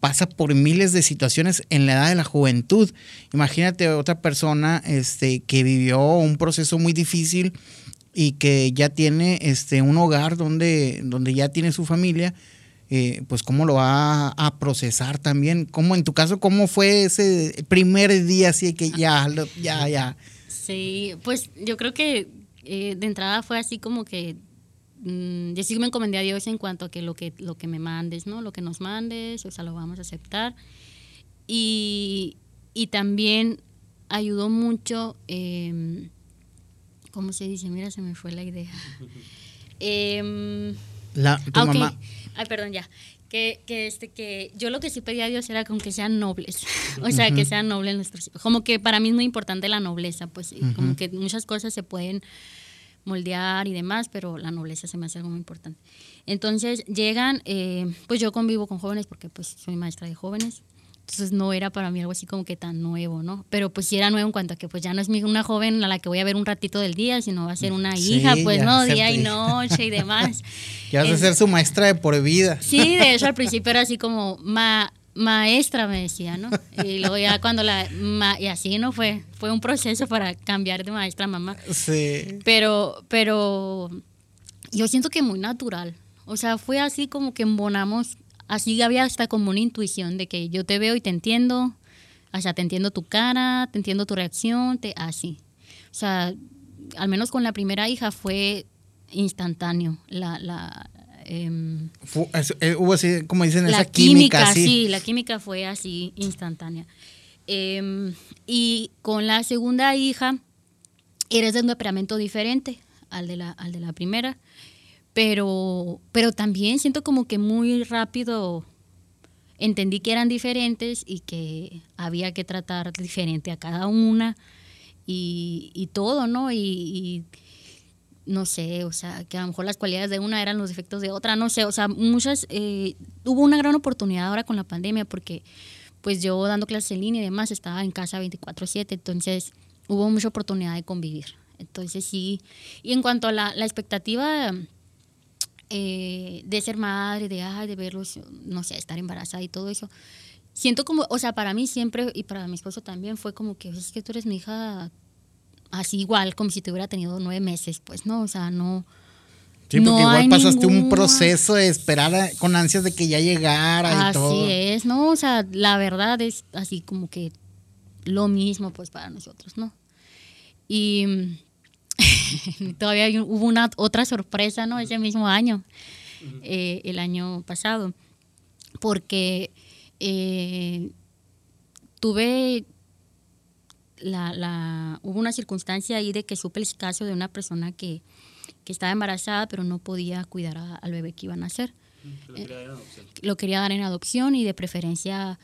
pasa por miles de situaciones en la edad de la juventud, imagínate otra persona este, que vivió un proceso muy difícil y que ya tiene este, un hogar donde, donde ya tiene su familia eh, pues cómo lo va a procesar también. ¿Cómo, en tu caso, cómo fue ese primer día así que ya, lo- ya, ya? Sí, pues yo creo que eh, de entrada fue así como que mm, yo sí me encomendé a Dios en cuanto a que lo que lo que me mandes, ¿no? Lo que nos mandes, o sea, lo vamos a aceptar. Y, y también ayudó mucho, em, ¿cómo se dice? Mira, se me fue la idea. Em, La, tu ah, mamá. Ay, perdón, ya. Que, que, este, que yo lo que sí pedía a Dios era con que sean nobles, o sea, que sean nobles nuestros hijos. Como que para mí es muy importante la nobleza, pues, y como que muchas cosas se pueden moldear y demás, pero la nobleza se me hace algo muy importante. Entonces llegan, eh, pues yo convivo con jóvenes porque pues soy maestra de jóvenes, entonces no era para mí algo así como que tan nuevo, ¿no? Pero pues sí era nuevo en cuanto a que pues ya no es una joven a la que voy a ver un ratito del día, sino va a ser una Sí, hija, pues no, día y noche y demás. Ya vas a Es- ser su maestra de por vida. Sí, de hecho al principio era así como ma- maestra me decía, ¿no? Y luego ya cuando la ma- y así no fue, fue un proceso para cambiar de maestra a mamá. Sí. Pero pero yo siento que muy natural. O sea, fue así como que embonamos, así había hasta como una intuición de que yo te veo y te entiendo, o sea, te entiendo tu cara, te entiendo tu reacción, te así. O sea, al menos con la primera hija fue instantáneo la la em, eh, hubo así, como dicen, la esa química, química, sí. sí, la química fue así instantánea. Em, y con la segunda hija era de un temperamento diferente al de la, al de la primera, pero, pero también siento como que muy rápido entendí que eran diferentes y que había que tratar diferente a cada una y, y todo, ¿no? Y, y no sé, o sea, que a lo mejor las cualidades de una eran los defectos de otra, no sé, o sea, muchas, eh, hubo una gran oportunidad ahora con la pandemia porque pues yo dando clases en línea y demás estaba en casa 24/7, entonces hubo mucha oportunidad de convivir. Entonces sí, y en cuanto a la, expectativa eh, de ser madre, de, ay, de verlos, no sé, estar embarazada y todo eso, siento como, o sea, para mí siempre y para mi esposo también fue como que es que tú eres mi hija así igual, como si te hubiera tenido nueve meses, pues no, o sea, no. Sí, porque no igual pasaste un proceso de esperar a- con ansias de que ya llegara y Así todo. es, ¿no? O sea, la verdad es así como que lo mismo, pues, para nosotros, ¿no? Y mm, todavía hubo una otra sorpresa, ¿no? Ese mismo año, eh, el año pasado, porque eh, tuve la, la, hubo una circunstancia ahí de que supe el caso de una persona que, que estaba embarazada, pero no podía cuidar a- al bebé que iban a hacer lo quería dar en adopción y de preferencia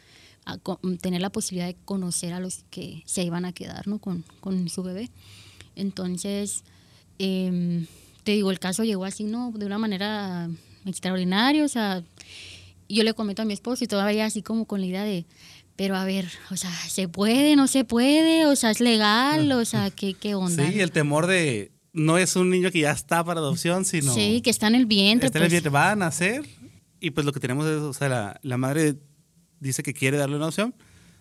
a tener la posibilidad de conocer a los que se iban a quedar ¿no? con, con su bebé. Entonces, em, te digo, el caso llegó así, ¿no? De una manera extraordinaria, o sea, yo le comento a mi esposo y todavía así como con la idea de, pero a ver, o sea, ¿se puede, no se puede? O sea, ¿es legal? O sea, ¿qué, qué onda? Sí, el temor de no es un niño que ya está para adopción, sino Sí, que está en el vientre. está en el pues. vientre, va a nacer y pues lo que tenemos es, o sea, la, la madre dice que quiere darle una opción,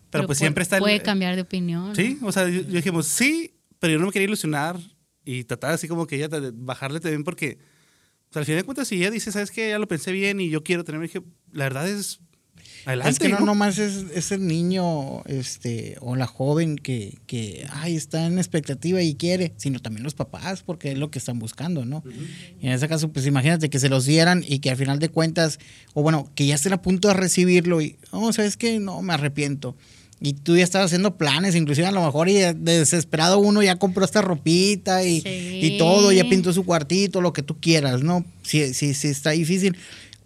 pero, pues puede- siempre está el- Puede cambiar de opinión. Sí, o sea, yo, yo dijimos, sí, pero yo no me quería ilusionar y tratar así como que ella bajarle también porque pues, al final de cuentas si ella dice, ¿sabes qué? Ya lo pensé bien y yo quiero tener, dije, la verdad es adelante, Es que no, ¿no? nomás es, es el niño este, o la joven que, que ay, está en expectativa y quiere, sino también los papás, porque es lo que están buscando, ¿no? Y en ese caso, pues imagínate que se los dieran y que al final de cuentas, o bueno, que ya estén a punto de recibirlo y, oh, ¿sabes qué? No, me arrepiento. Y tú ya estabas haciendo planes, inclusive a lo mejor y de desesperado uno ya compró esta ropita y, Sí. y todo, ya pintó su cuartito, lo que tú quieras, ¿no? Sí, sí, sí, está difícil.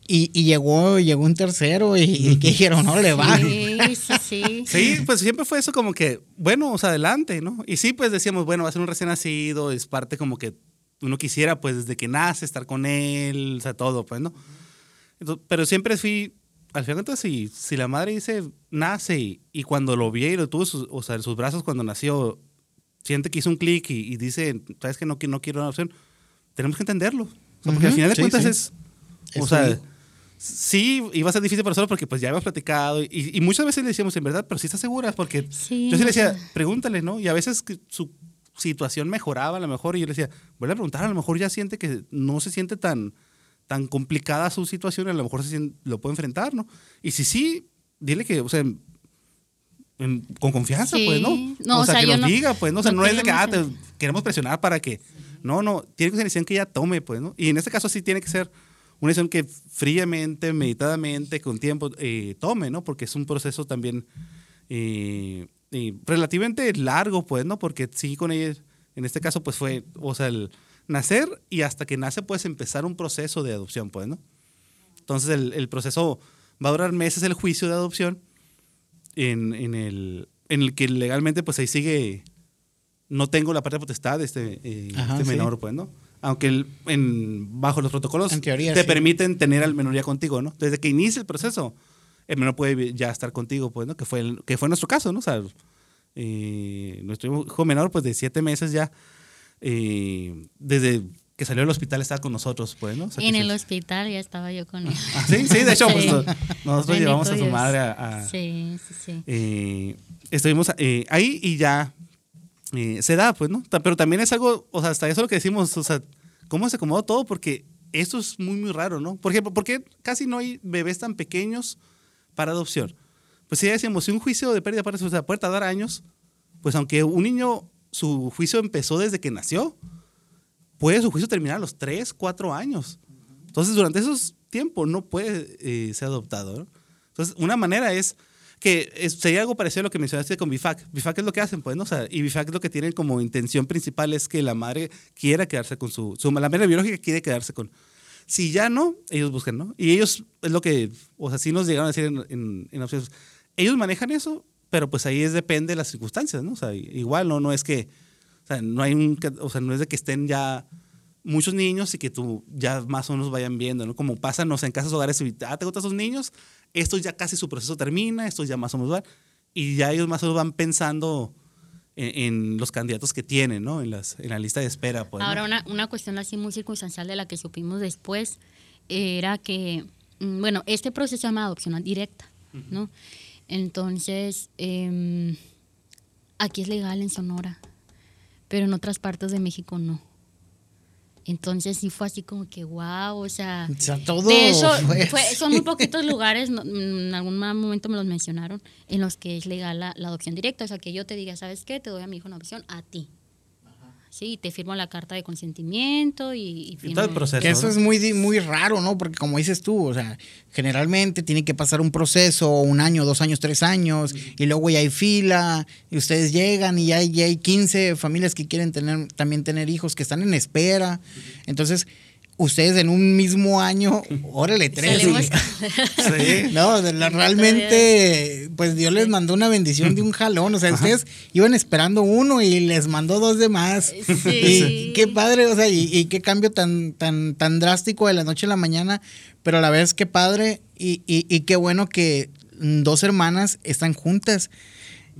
Y, y llegó, llegó un tercero y, y que dijeron, no le va. Sí, sí, sí. Sí, pues siempre fue eso como que, bueno, o sea, adelante, ¿no? Y sí, pues decíamos, bueno, va a ser un recién nacido, es parte como que uno quisiera, pues desde que nace, estar con él, o sea, todo, pues, ¿no? Entonces, pero siempre fui, al final de cuentas, si, si la madre dice, nace, y, y cuando lo vi y lo tuvo, sus- o sea, en sus brazos cuando nació, siente que hizo un clic y, y dice, ¿sabes que no, que no quiero una opción? Tenemos que entenderlo. O sea, porque al Ujú, final de sí, cuentas sí. es, o Es sea. Sí, iba a ser difícil para nosotros porque pues ya habíamos platicado y, y muchas veces le decíamos en verdad, pero sí estás segura porque Sí, yo sí le decía, sea. pregúntale, ¿no? Y a veces su situación mejoraba a lo mejor y yo le decía, vuelve a preguntar, a lo mejor ya siente que no se siente tan, tan complicada su situación, a lo mejor se siente- lo puede enfrentar, ¿no? Y si sí, dile que, o sea, en- con confianza, Sí. pues, ¿no? No, o o sea, sea, que nos no- diga, pues, ¿no? O sea, no no, es de que, ah, te- queremos presionar para que, no, no, tiene que ser una decisión que ella tome, pues, ¿no? Y en este caso sí tiene que ser una decisión que fríamente, meditadamente, con tiempo, eh, tome, ¿no? Porque es un proceso también eh, eh, relativamente largo, pues, ¿no? Porque sí, con ella, en este caso, pues fue, o sea, el nacer y hasta que nace, pues empezar un proceso de adopción, pues, ¿no? Entonces, el, el proceso va a durar meses el juicio de adopción en, en, el, en el que legalmente, pues ahí sigue, no tengo la parte de potestad de este, eh, Ajá, este sí. menor, pues, ¿no? Aunque el- en, bajo los protocolos En teoría, te sí. permiten tener al menor ya contigo, ¿no? Desde que inicia el proceso, el menor puede ya estar contigo, pues, ¿no? Que fue, el- que fue nuestro caso, ¿no? O sea, eh, nuestro hijo menor, pues de siete meses ya, eh, desde que salió del hospital estaba con nosotros, pues, ¿no? O sea, En el se- hospital ya estaba yo con él. Ah, sí, sí, de hecho, pues, Sí. no- nosotros Bendito llevamos a su Dios. madre a, a- Sí, sí, sí. eh, estuvimos eh, ahí y ya eh, se da, pues, ¿no? Pero también es algo, o sea, hasta eso lo que decimos, o sea, cómo se acomodó todo, porque esto es muy, muy raro, ¿no? Por ejemplo, ¿por qué casi no hay bebés tan pequeños para adopción? Pues si ya decíamos, si un juicio de pérdida padres o sea, puede tardar años, pues aunque un niño, su juicio empezó desde que nació, puede su juicio terminar a los 3, 4 años. Entonces, durante esos tiempos no puede eh, ser adoptado. Entonces, una manera es que sería algo parecido a lo que mencionaste con BIFAC. BIFAC es lo que hacen, pues, ¿no? O sea, y BIFAC lo que tienen como intención principal es que la madre quiera quedarse con su, su la madre biológica quiere quedarse con. Si ya no, ellos buscan, ¿no? Y ellos es lo que, o sea, sí nos llegaron a decir en, en, en opciones. Ellos manejan eso, pero pues ahí es depende de las circunstancias, ¿no? O sea, igual no, no es que, o sea, no hay un, o sea, no es de que estén ya muchos niños y que tú ya más o menos vayan viendo, ¿no? Como pasa, no sé, en casas hogares, ah, te gustan esos niños, estos ya casi su proceso termina, estos ya más o menos van, y ya ellos más o menos van pensando en, en los candidatos que tienen, ¿no? En, las, en la lista de espera, pues. ¿no? Ahora, una, una cuestión así muy circunstancial de la que supimos después era que, mm, bueno, este proceso se llama adopción directa, ¿no? Entonces, em, aquí es legal en Sonora, pero en otras partes de México no. Entonces sí fue así como que wow, o sea, O sea, todo de eso fue son muy poquitos lugares, no- en algún momento me los mencionaron, en los que es legal la, la adopción directa, o sea, que yo te diga, ¿sabes qué? Te doy a mi hijo en adopción a ti. Sí, y te firmo la carta de consentimiento y, y Y todo el proceso. Que eso es muy, muy raro, ¿no? Porque como dices tú, o sea, generalmente tiene que pasar un proceso, un año, dos años, tres años, y luego ya hay fila, y ustedes llegan y ya, hay- ya hay 15 familias que quieren tener, también tener hijos, que están en espera. Entonces, ustedes en un mismo año, órale, tres. Sí. No, la- realmente, pues Dios les mandó una bendición de un jalón. O sea, ustedes iban esperando uno y les mandó dos de más. Sí. Y qué padre, o sea, y, y qué cambio tan, tan, tan drástico de la noche a la mañana. Pero a la vez, qué padre y, y, y qué bueno que dos hermanas están juntas.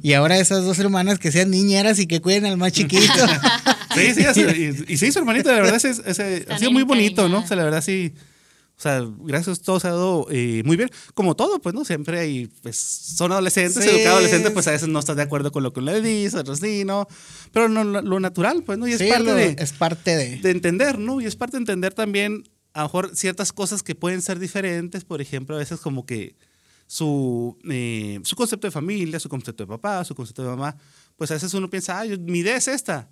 Y ahora esas dos hermanas que sean niñeras y que cuiden al más chiquito. Sí, sí, y, y sí, su hermanito, la verdad, es, es- es- ha sido muy bonito, ¿no? O sea, la verdad, sí. O sea, gracias a Dios todo se ha dado eh, muy bien. Como todo, pues, ¿no? Siempre hay, pues, son adolescentes, Sí. educados adolescentes, pues a veces no estás de acuerdo con lo que le dice, otros sí, ¿no? Pero no, lo, lo natural, pues, ¿no? Y es Sí, parte lo- de, es parte de. de entender, ¿no? Y es parte de entender también, a lo mejor, ciertas cosas que pueden ser diferentes. Por ejemplo, a veces como que su, eh, su concepto de familia, su concepto de papá, su concepto de mamá, pues a veces uno piensa, ay, mi idea es esta.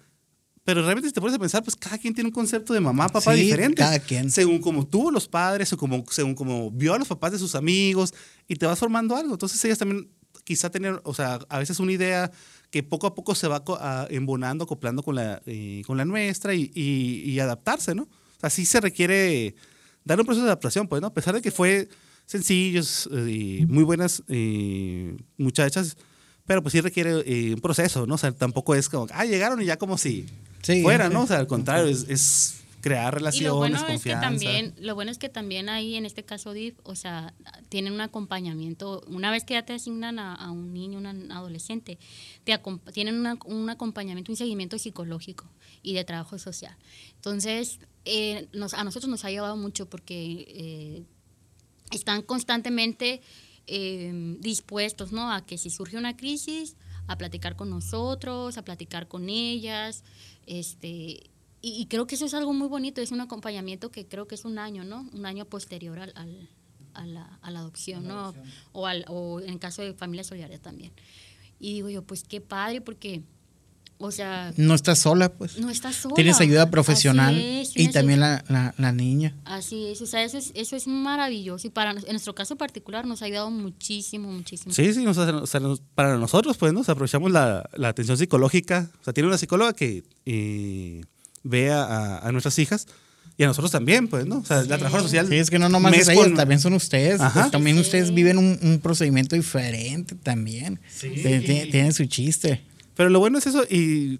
Pero realmente si te pones a pensar, pues cada quien tiene un concepto de mamá, papá Sí, diferente. cada quien. Según como tuvo los padres, o como, según como vio a los papás de sus amigos, y te vas formando algo. Entonces ellas también quizá tener, o sea, a veces una idea que poco a poco se va embonando, acoplando con la, eh, con la nuestra y, y- y adaptarse, ¿no? O sea, sí se requiere dar un proceso de adaptación, pues, ¿no? A pesar de que fue sencillos eh, y muy buenas eh, muchachas, pero pues sí requiere eh, un proceso, ¿no? O sea, tampoco es como, ah, llegaron y ya como si Sí. fuera, ¿no? O sea, al contrario, es, es crear Y relaciones, lo bueno es que confianza. también, lo bueno es que también ahí en este caso DIF, o sea, tienen un acompañamiento, una vez que ya te asignan a, a un niño, un adolescente, te tienen una- un acompañamiento, un seguimiento psicológico y de trabajo social. Entonces, eh, nos- a nosotros nos ha ayudado mucho porque eh, están constantemente eh, dispuestos, ¿no? A que si surge una crisis, a platicar con nosotros, a platicar con ellas, este, y, y creo que eso es algo muy bonito, es un acompañamiento que creo que es un año, ¿no? Un año posterior al, al- a, la, a la adopción, ¿no? O, al, o en caso de familia solidaria también. Y digo yo, pues qué padre, porque O sea, No estás sola, pues. no estás sola. Tienes ayuda profesional es, y también la, la, la niña. Así es, o sea, eso es, eso es maravilloso y para en nuestro caso particular nos ha ayudado muchísimo, muchísimo. Sí, sí, nos- o sea, nos- para nosotros, pues, nos aprovechamos la, la atención psicológica. O sea, tiene una psicóloga que eh, ve a, a- nuestras hijas y a nosotros también, pues, ¿no? O sea, la trabajadora social. Sí, es que no nomás es ellas, con- también son ustedes. Ajá. Pues también Sí. ustedes viven un, un procedimiento diferente también. Tiene- Tienen su chiste. Pero lo bueno es eso y,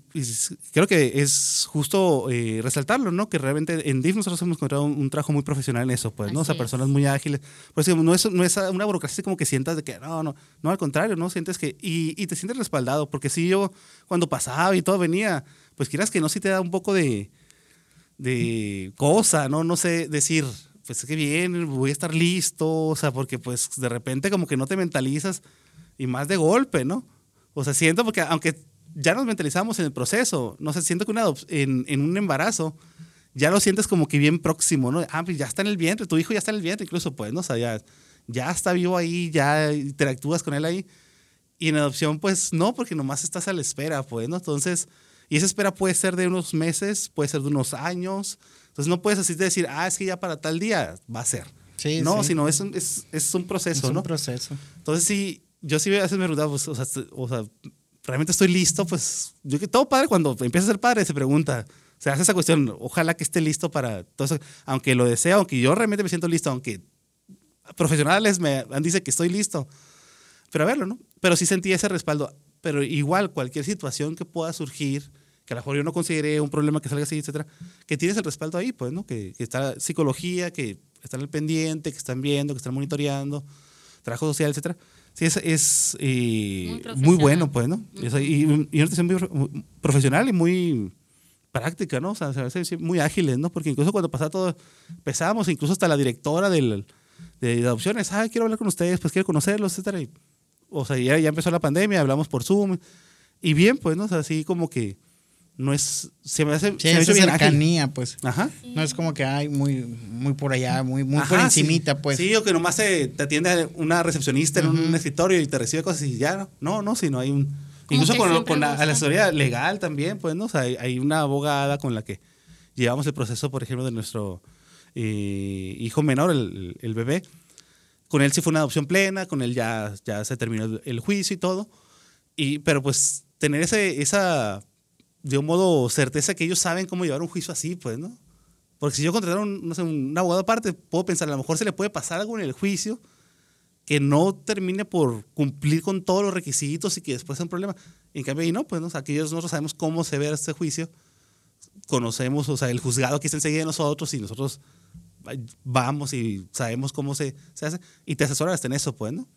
creo que es justo eh, resaltarlo, ¿no? Que realmente en DIF nosotros hemos encontrado un, un trabajo muy profesional en eso, pues, ¿no? O sea, Así es. personas muy ágiles. Por eso no es, no es una burocracia así como que sientas de que no, no, no, al contrario, ¿no? Sientes que, y, y te sientes respaldado, porque si yo cuando pasaba y todo venía, pues quieras que no, sí te da un poco de, de cosa, ¿no? No sé, decir, pues qué bien, voy a estar listo, o sea, porque pues de repente como que no te mentalizas y más de golpe, ¿no? O sea, siento porque aunque ya nos mentalizamos en el proceso, no sé, siento que una en, en un embarazo ya lo sientes como que bien próximo, ¿no? Ah, pues ya está en el vientre, tu hijo ya está en el vientre incluso, pues, ¿no? O sea, ya, ya está vivo ahí, ya interactúas con él ahí. Y en adopción, pues no, porque nomás estás a la espera, pues, ¿no? Entonces, y esa espera puede ser de unos meses, puede ser de unos años. Entonces no puedes así decir, ah, es que ya para tal día va a ser. Sí, no, sí. sino es un, es, es un proceso, es un ¿no? proceso. Entonces sí, yo sí a veces me preguntaba, pues, o sea, o sea, realmente estoy listo, pues, yo que todo padre cuando empieza a ser padre se pregunta, se hace esa cuestión, ojalá que esté listo para todo eso, aunque lo desea, aunque yo realmente me siento listo, aunque profesionales me han dice que estoy listo, pero a verlo, ¿no? Pero sí sentí ese respaldo, pero igual cualquier situación que pueda surgir, que a lo mejor yo no consideré un problema que salga así, etcétera, que tienes el respaldo ahí, pues, ¿no? Que, que está psicología, que están al pendiente, que están viendo, que están monitoreando, trabajo social, etcétera. Sí, es, es eh, Muy bueno, pues, ¿no? Y, y, y una atención muy, muy profesional y muy práctica, ¿no? O sea, muy ágiles, ¿no? Porque incluso cuando pasaba todo, empezábamos, incluso hasta la directora del, de adopciones, ah, quiero hablar con ustedes, pues quiero conocerlos, etcétera. Y, o sea, ya, ya empezó la pandemia, hablamos por Zoom. Y bien, pues, ¿no? O sea, así como que no es. Se me hace. Sí, se me esa bien ágil. cercanía, pues. Ajá. No es como que hay muy, muy por allá, muy, muy por Ajá, sí. encimita, pues. Sí, o que nomás te, te atiende una recepcionista en un escritorio y te recibe cosas y ya, ¿no? No, no, sino hay un... Incluso con, con la asesoría legal también, pues, ¿no? O sea, hay, hay una abogada con la que llevamos el proceso, por ejemplo, de nuestro eh, hijo menor, el, el bebé. Con él sí fue una adopción plena, con él ya, ya se terminó el, el juicio y todo. Y, pero pues tener ese, esa, de un modo, certeza que ellos saben cómo llevar un juicio así, pues, ¿no? Porque si yo contratara un, no un abogado aparte, puedo pensar, a lo mejor se le puede pasar algo en el juicio que no termine por cumplir con todos los requisitos y que después sea un problema. En cambio, ahí no, pues, ¿no? Aquí nosotros sabemos cómo se ve este juicio, conocemos, o sea, el juzgado que está enseguida de nosotros y nosotros vamos y sabemos cómo se, se hace y te asesoran hasta en eso, pues, ¿no?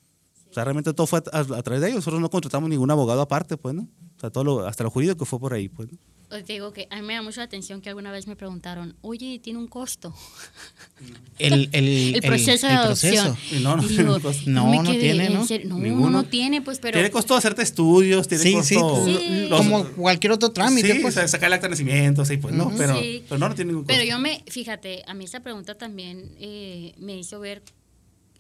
O sea, realmente todo fue a través de ellos. Nosotros no contratamos ningún abogado aparte, pues, ¿no? O sea, todo lo, hasta lo jurídico fue por ahí, pues, ¿no? Os digo que a mí me da mucho la atención que alguna vez me preguntaron, oye, ¿tiene un costo? El, el, El proceso de adopción. Y no, no digo, un costo. No, no quedé, tiene, ¿en ¿no? No, Ninguno. no tiene, pues, pero... tiene costo hacerte estudios, tiene Sí, costo... sí, Sí. los- como cualquier otro trámite, sí, pues. o sea, sacar el acta de nacimiento, sí, pues, no, pero, Sí. pero no, no tiene ningún costo. Pero yo me, fíjate, a mí esta pregunta también eh, me hizo ver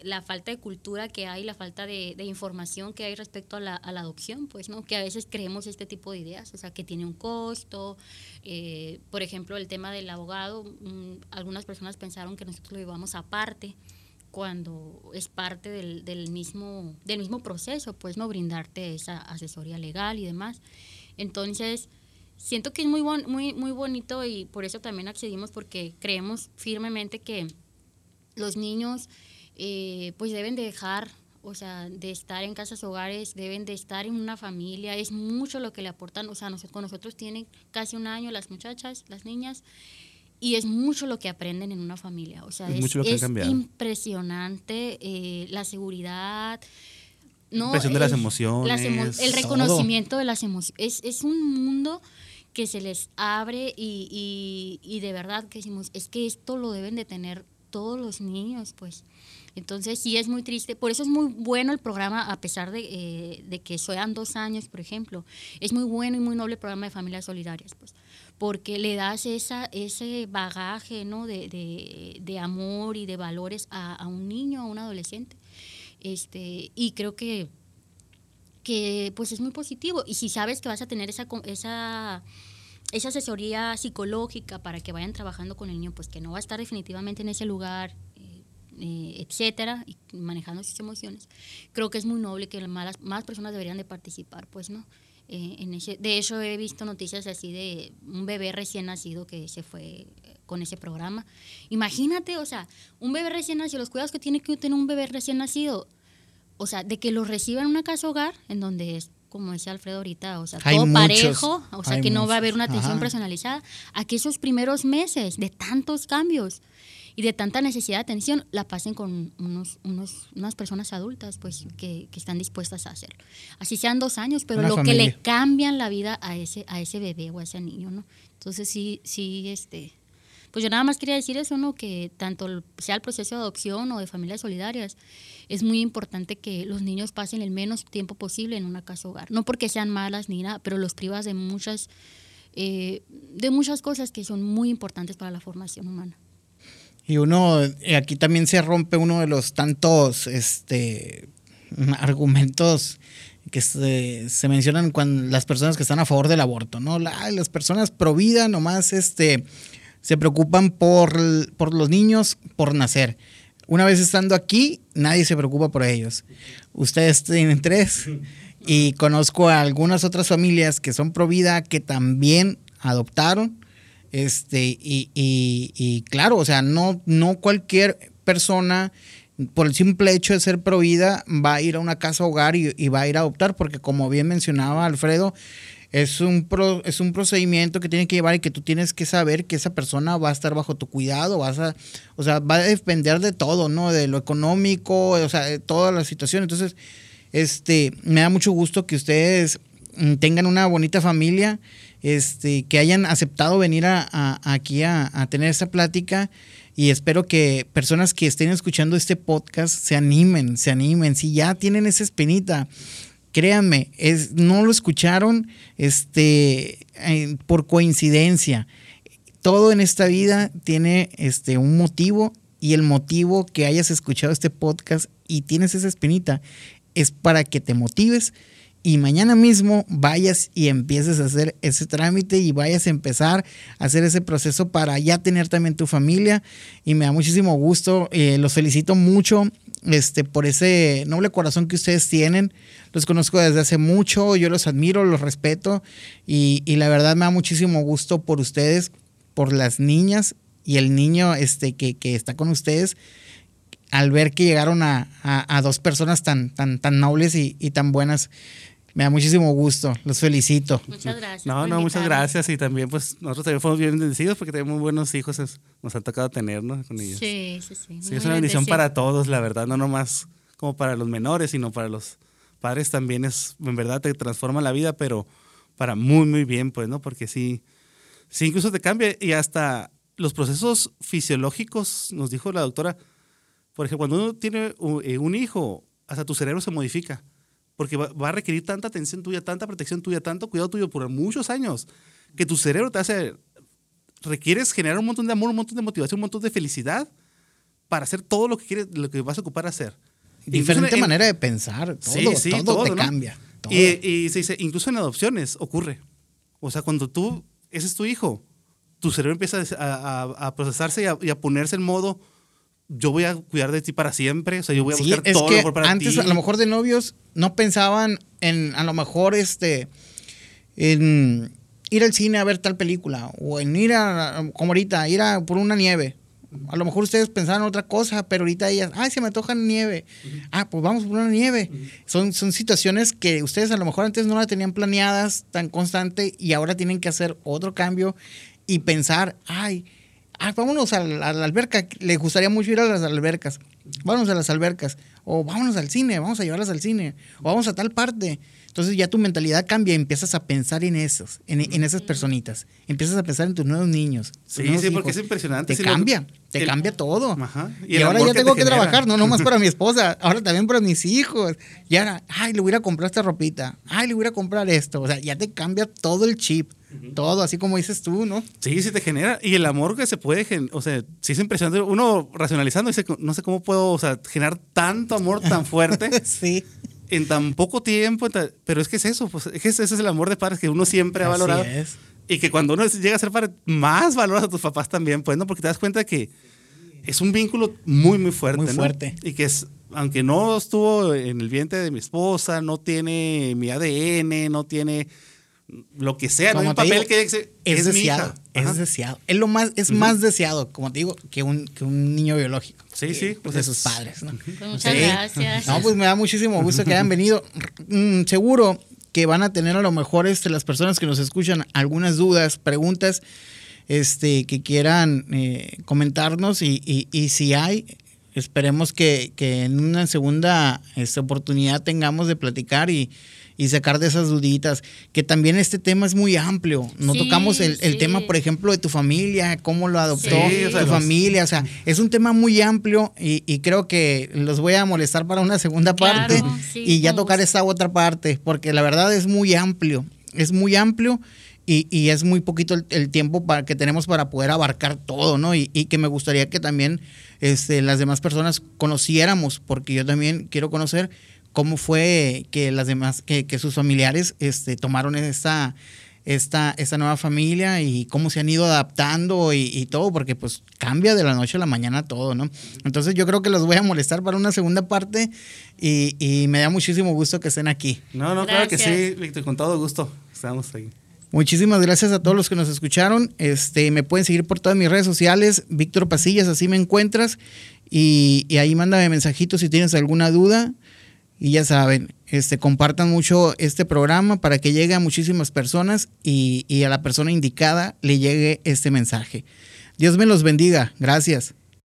la falta de cultura que hay, la falta de, de información que hay respecto a la, a la adopción, pues, ¿no? Que a veces creemos este tipo de ideas, o sea, que tiene un costo. eh, por ejemplo, el tema del abogado, mm, algunas personas pensaron que nosotros lo llevamos aparte cuando es parte del, del mismo, del mismo proceso, pues, ¿no? Brindarte esa asesoría legal y demás. Entonces, siento que es muy, bon- muy, muy bonito y por eso también accedimos porque creemos firmemente que los niños eh, pues deben de dejar, o sea, de estar en casas hogares, deben de estar en una familia, es mucho lo que le aportan, o sea, nos- con nosotros tienen casi un año las muchachas, las niñas, y es mucho lo que aprenden en una familia, o sea, Es impresionante eh, la seguridad. No, Impresión de las emociones, las emo- el todo. reconocimiento de las emociones. Es, es un mundo que se les abre y, y- y de verdad que decimos, es que esto lo deben de tener todos los niños, pues. Entonces sí es muy triste, por eso es muy bueno el programa, a pesar de, eh, de que sean dos años, por ejemplo, es muy bueno y muy noble el programa de familias solidarias, pues, porque le das esa, ese bagaje, ¿no? de, de- de amor y de valores a, a un niño, a un adolescente. Este, y creo que que pues es muy positivo. Y si sabes que vas a tener esa, esa, esa asesoría psicológica para que vayan trabajando con el niño, pues que no va a estar definitivamente en ese lugar, eh, etcétera, y manejando sus emociones, creo que es muy noble que más, más personas deberían de participar, pues, ¿no? Eh, en ese, de hecho, he visto noticias así de un bebé recién nacido que se fue eh, con ese programa. Imagínate, o sea, un bebé recién nacido, los cuidados que tiene que tener un bebé recién nacido, o sea, de que los reciba en una casa hogar, en donde es, como decía Alfredo ahorita, o sea, Hay todo muchos, parejo, o sea, que no va a haber muchos, una atención ajá. personalizada, a que esos primeros meses de tantos cambios y de tanta necesidad de atención la pasen con unos, unos, unas personas adultas pues que, que están dispuestas a hacerlo. Así sean dos años, pero Una lo que le cambian la vida a ese, a ese bebé o a ese niño, ¿no? Entonces sí, sí, este, pues yo nada más quería decir eso, ¿no? Que tanto sea el proceso de adopción o de familias solidarias, es muy importante que los niños pasen el menos tiempo posible en una casa hogar. No porque sean malas ni nada, pero los privas de muchas, eh, de muchas cosas que son muy importantes para la formación humana. Y uno, eh, aquí también se rompe uno de los tantos este, argumentos que se, se mencionan cuando las personas que están a favor del aborto, ¿no? La- las personas pro vida nomás este, se preocupan por, por los niños por nacer. Una vez estando aquí, nadie se preocupa por ellos. Ustedes tienen tres y conozco a algunas otras familias que son pro vida que también adoptaron. Este, y, y- y claro, o sea, no, no cualquier persona, por el simple hecho de ser pro vida, va a ir a una casa hogar y, y va a ir a adoptar, porque como bien mencionaba Alfredo, es un, pro- es un procedimiento que tiene que llevar y que tú tienes que saber que esa persona va a estar bajo tu cuidado, vas a, o sea, va a depender de todo, ¿no? De lo económico, o sea, de toda la situación. Entonces, este, me da mucho gusto que ustedes mm, tengan una bonita familia, este, que hayan aceptado venir aquí a, a tener esta plática y espero que personas que estén escuchando este podcast se animen, se animen, si ya tienen esa espinita. Créanme, es, no lo escucharon este, eh, por coincidencia. Todo en esta vida tiene este, un motivo y el motivo que hayas escuchado este podcast y tienes esa espinita es para que te motives y mañana mismo vayas y empieces a hacer ese trámite y vayas a empezar a hacer ese proceso para ya tener también tu familia y me da muchísimo gusto, eh, los felicito mucho este, por ese noble corazón que ustedes tienen, los conozco desde hace mucho, yo los admiro, los respeto y, y la verdad me da muchísimo gusto por ustedes, por las niñas y el niño este, que, que está con ustedes al ver que llegaron a, a- a dos personas tan, tan, tan nobles y, y tan buenas. Me da muchísimo gusto, los felicito. Muchas gracias. No, no, muchas gracias. Y también, pues, nosotros también fuimos bien bendecidos porque tenemos muy buenos hijos. es- nos ha tocado tener, ¿no? Con ellos. Sí, sí, sí. Es una bendición bendecido. para todos, la verdad, no nomás como para los menores, sino para los padres también es, en verdad, te transforma la vida, pero para muy, muy bien, pues, ¿no? Porque sí, sí, incluso te cambia y hasta los procesos fisiológicos, nos dijo la doctora, por ejemplo, cuando uno tiene eh, un hijo, hasta tu cerebro se modifica, porque va, va a requerir tanta atención tuya, tanta protección tuya, tanto cuidado tuyo por muchos años, que tu cerebro te hace, requieres generar un montón de amor, un montón de motivación, un montón de felicidad para hacer todo lo que quieres, lo que vas a ocupar hacer. Diferente en- manera de pensar, todo, Sí, sí, todo, todo, te ¿no? cambia. todo. Y, y se dice, incluso en adopciones ocurre. O sea, cuando tú, ese es tu hijo, tu cerebro empieza a, a- a procesarse y a, y a ponerse en modo, yo voy a cuidar de ti para siempre, o sea, yo voy a Sí, buscar es todo lo que mejor para antes ti. a lo mejor de novios no pensaban en a lo mejor este en ir al cine a ver tal película o en ir a como ahorita ir a por una nieve. A lo mejor ustedes pensaban otra cosa, pero ahorita ellas, ay, se me toca nieve. Ah, pues vamos por una nieve. Son, son situaciones que ustedes a lo mejor antes no las tenían planeadas tan constante y ahora tienen que hacer otro cambio y pensar, ay, ah, vámonos a la, a la alberca. Le gustaría mucho ir a las albercas. Vámonos a las albercas. O vámonos al cine, vamos a llevarlas al cine. O vamos a tal parte. Entonces ya tu mentalidad cambia y empiezas a pensar en esos, en, en esas personitas. Empiezas a pensar en tus nuevos niños. Sí, nuevos sí, porque hijos. es impresionante. Te lo- cambia, te el- cambia todo. Ajá. Y, el ahora ya tengo te que genera. trabajar, no nomás para mi esposa, ahora también para mis hijos. Y ahora, ay, le voy a comprar esta ropita, ay, le voy a comprar esto. O sea, ya te cambia todo el chip, todo, así como dices tú, ¿no? Sí, sí te genera. Y el amor que se puede, o sea, sí es impresionante. Uno racionalizando dice, no sé cómo puedo, o sea, generar tanto amor tan fuerte. sí. en tan poco tiempo, tan- pero es que es eso, pues es que ese es el amor de padres que uno siempre ha Así valorado. es. Y que cuando uno llega a ser padre, más valoras a tus papás también, pues, ¿no? Porque te das cuenta que es un vínculo muy, muy fuerte, Muy ¿no? fuerte. Y que es, aunque no estuvo en el vientre de mi esposa, no tiene mi ADN, no tiene lo que sea, no hay Como un papel digo, que dice, es, mi deseado, hija". es Ajá. deseado. Es lo más, es más deseado, como te digo, que un, que un niño biológico. Sí, sí, Pues de es- sus padres, ¿no? Pues muchas Sí. gracias. No, pues me da muchísimo gusto que hayan venido. Mm, seguro que van a tener a lo mejor este, las personas que nos escuchan algunas dudas, preguntas este, que quieran eh, comentarnos y, y- y si hay, esperemos que, que en una segunda este, oportunidad tengamos de platicar y, y sacar de esas duditas, que también este tema es muy amplio. No Sí, tocamos el, el sí. tema, por ejemplo, de tu familia, cómo lo adoptó Sí, o sea, tu familia, o sea, es un tema muy amplio y, y creo que los voy a molestar para una segunda Claro, parte sí, y ya tocar esa otra parte, porque la verdad es muy amplio, es muy amplio y, y es muy poquito el, el tiempo para, que tenemos para poder abarcar todo, ¿no? Y, y que me gustaría que también este, las demás personas conociéramos, porque yo también quiero conocer cómo fue que las demás, que, que sus familiares este, tomaron esta, esta, esta nueva familia y cómo se han ido adaptando y, y todo, porque pues cambia de la noche a la mañana todo, ¿no? Entonces yo creo que los voy a molestar para una segunda parte y, y me da muchísimo gusto que estén aquí. No, no, claro que Gracias. sí, Víctor, con todo gusto. Estamos ahí. Muchísimas gracias a todos los que nos escucharon. Este, me pueden seguir por todas mis redes sociales, Víctor Pasillas, así me encuentras. Y, y ahí mándame mensajitos si tienes alguna duda. Y ya saben, este, compartan mucho este programa para que llegue a muchísimas personas y, y a la persona indicada le llegue este mensaje. Dios me los bendiga. Gracias.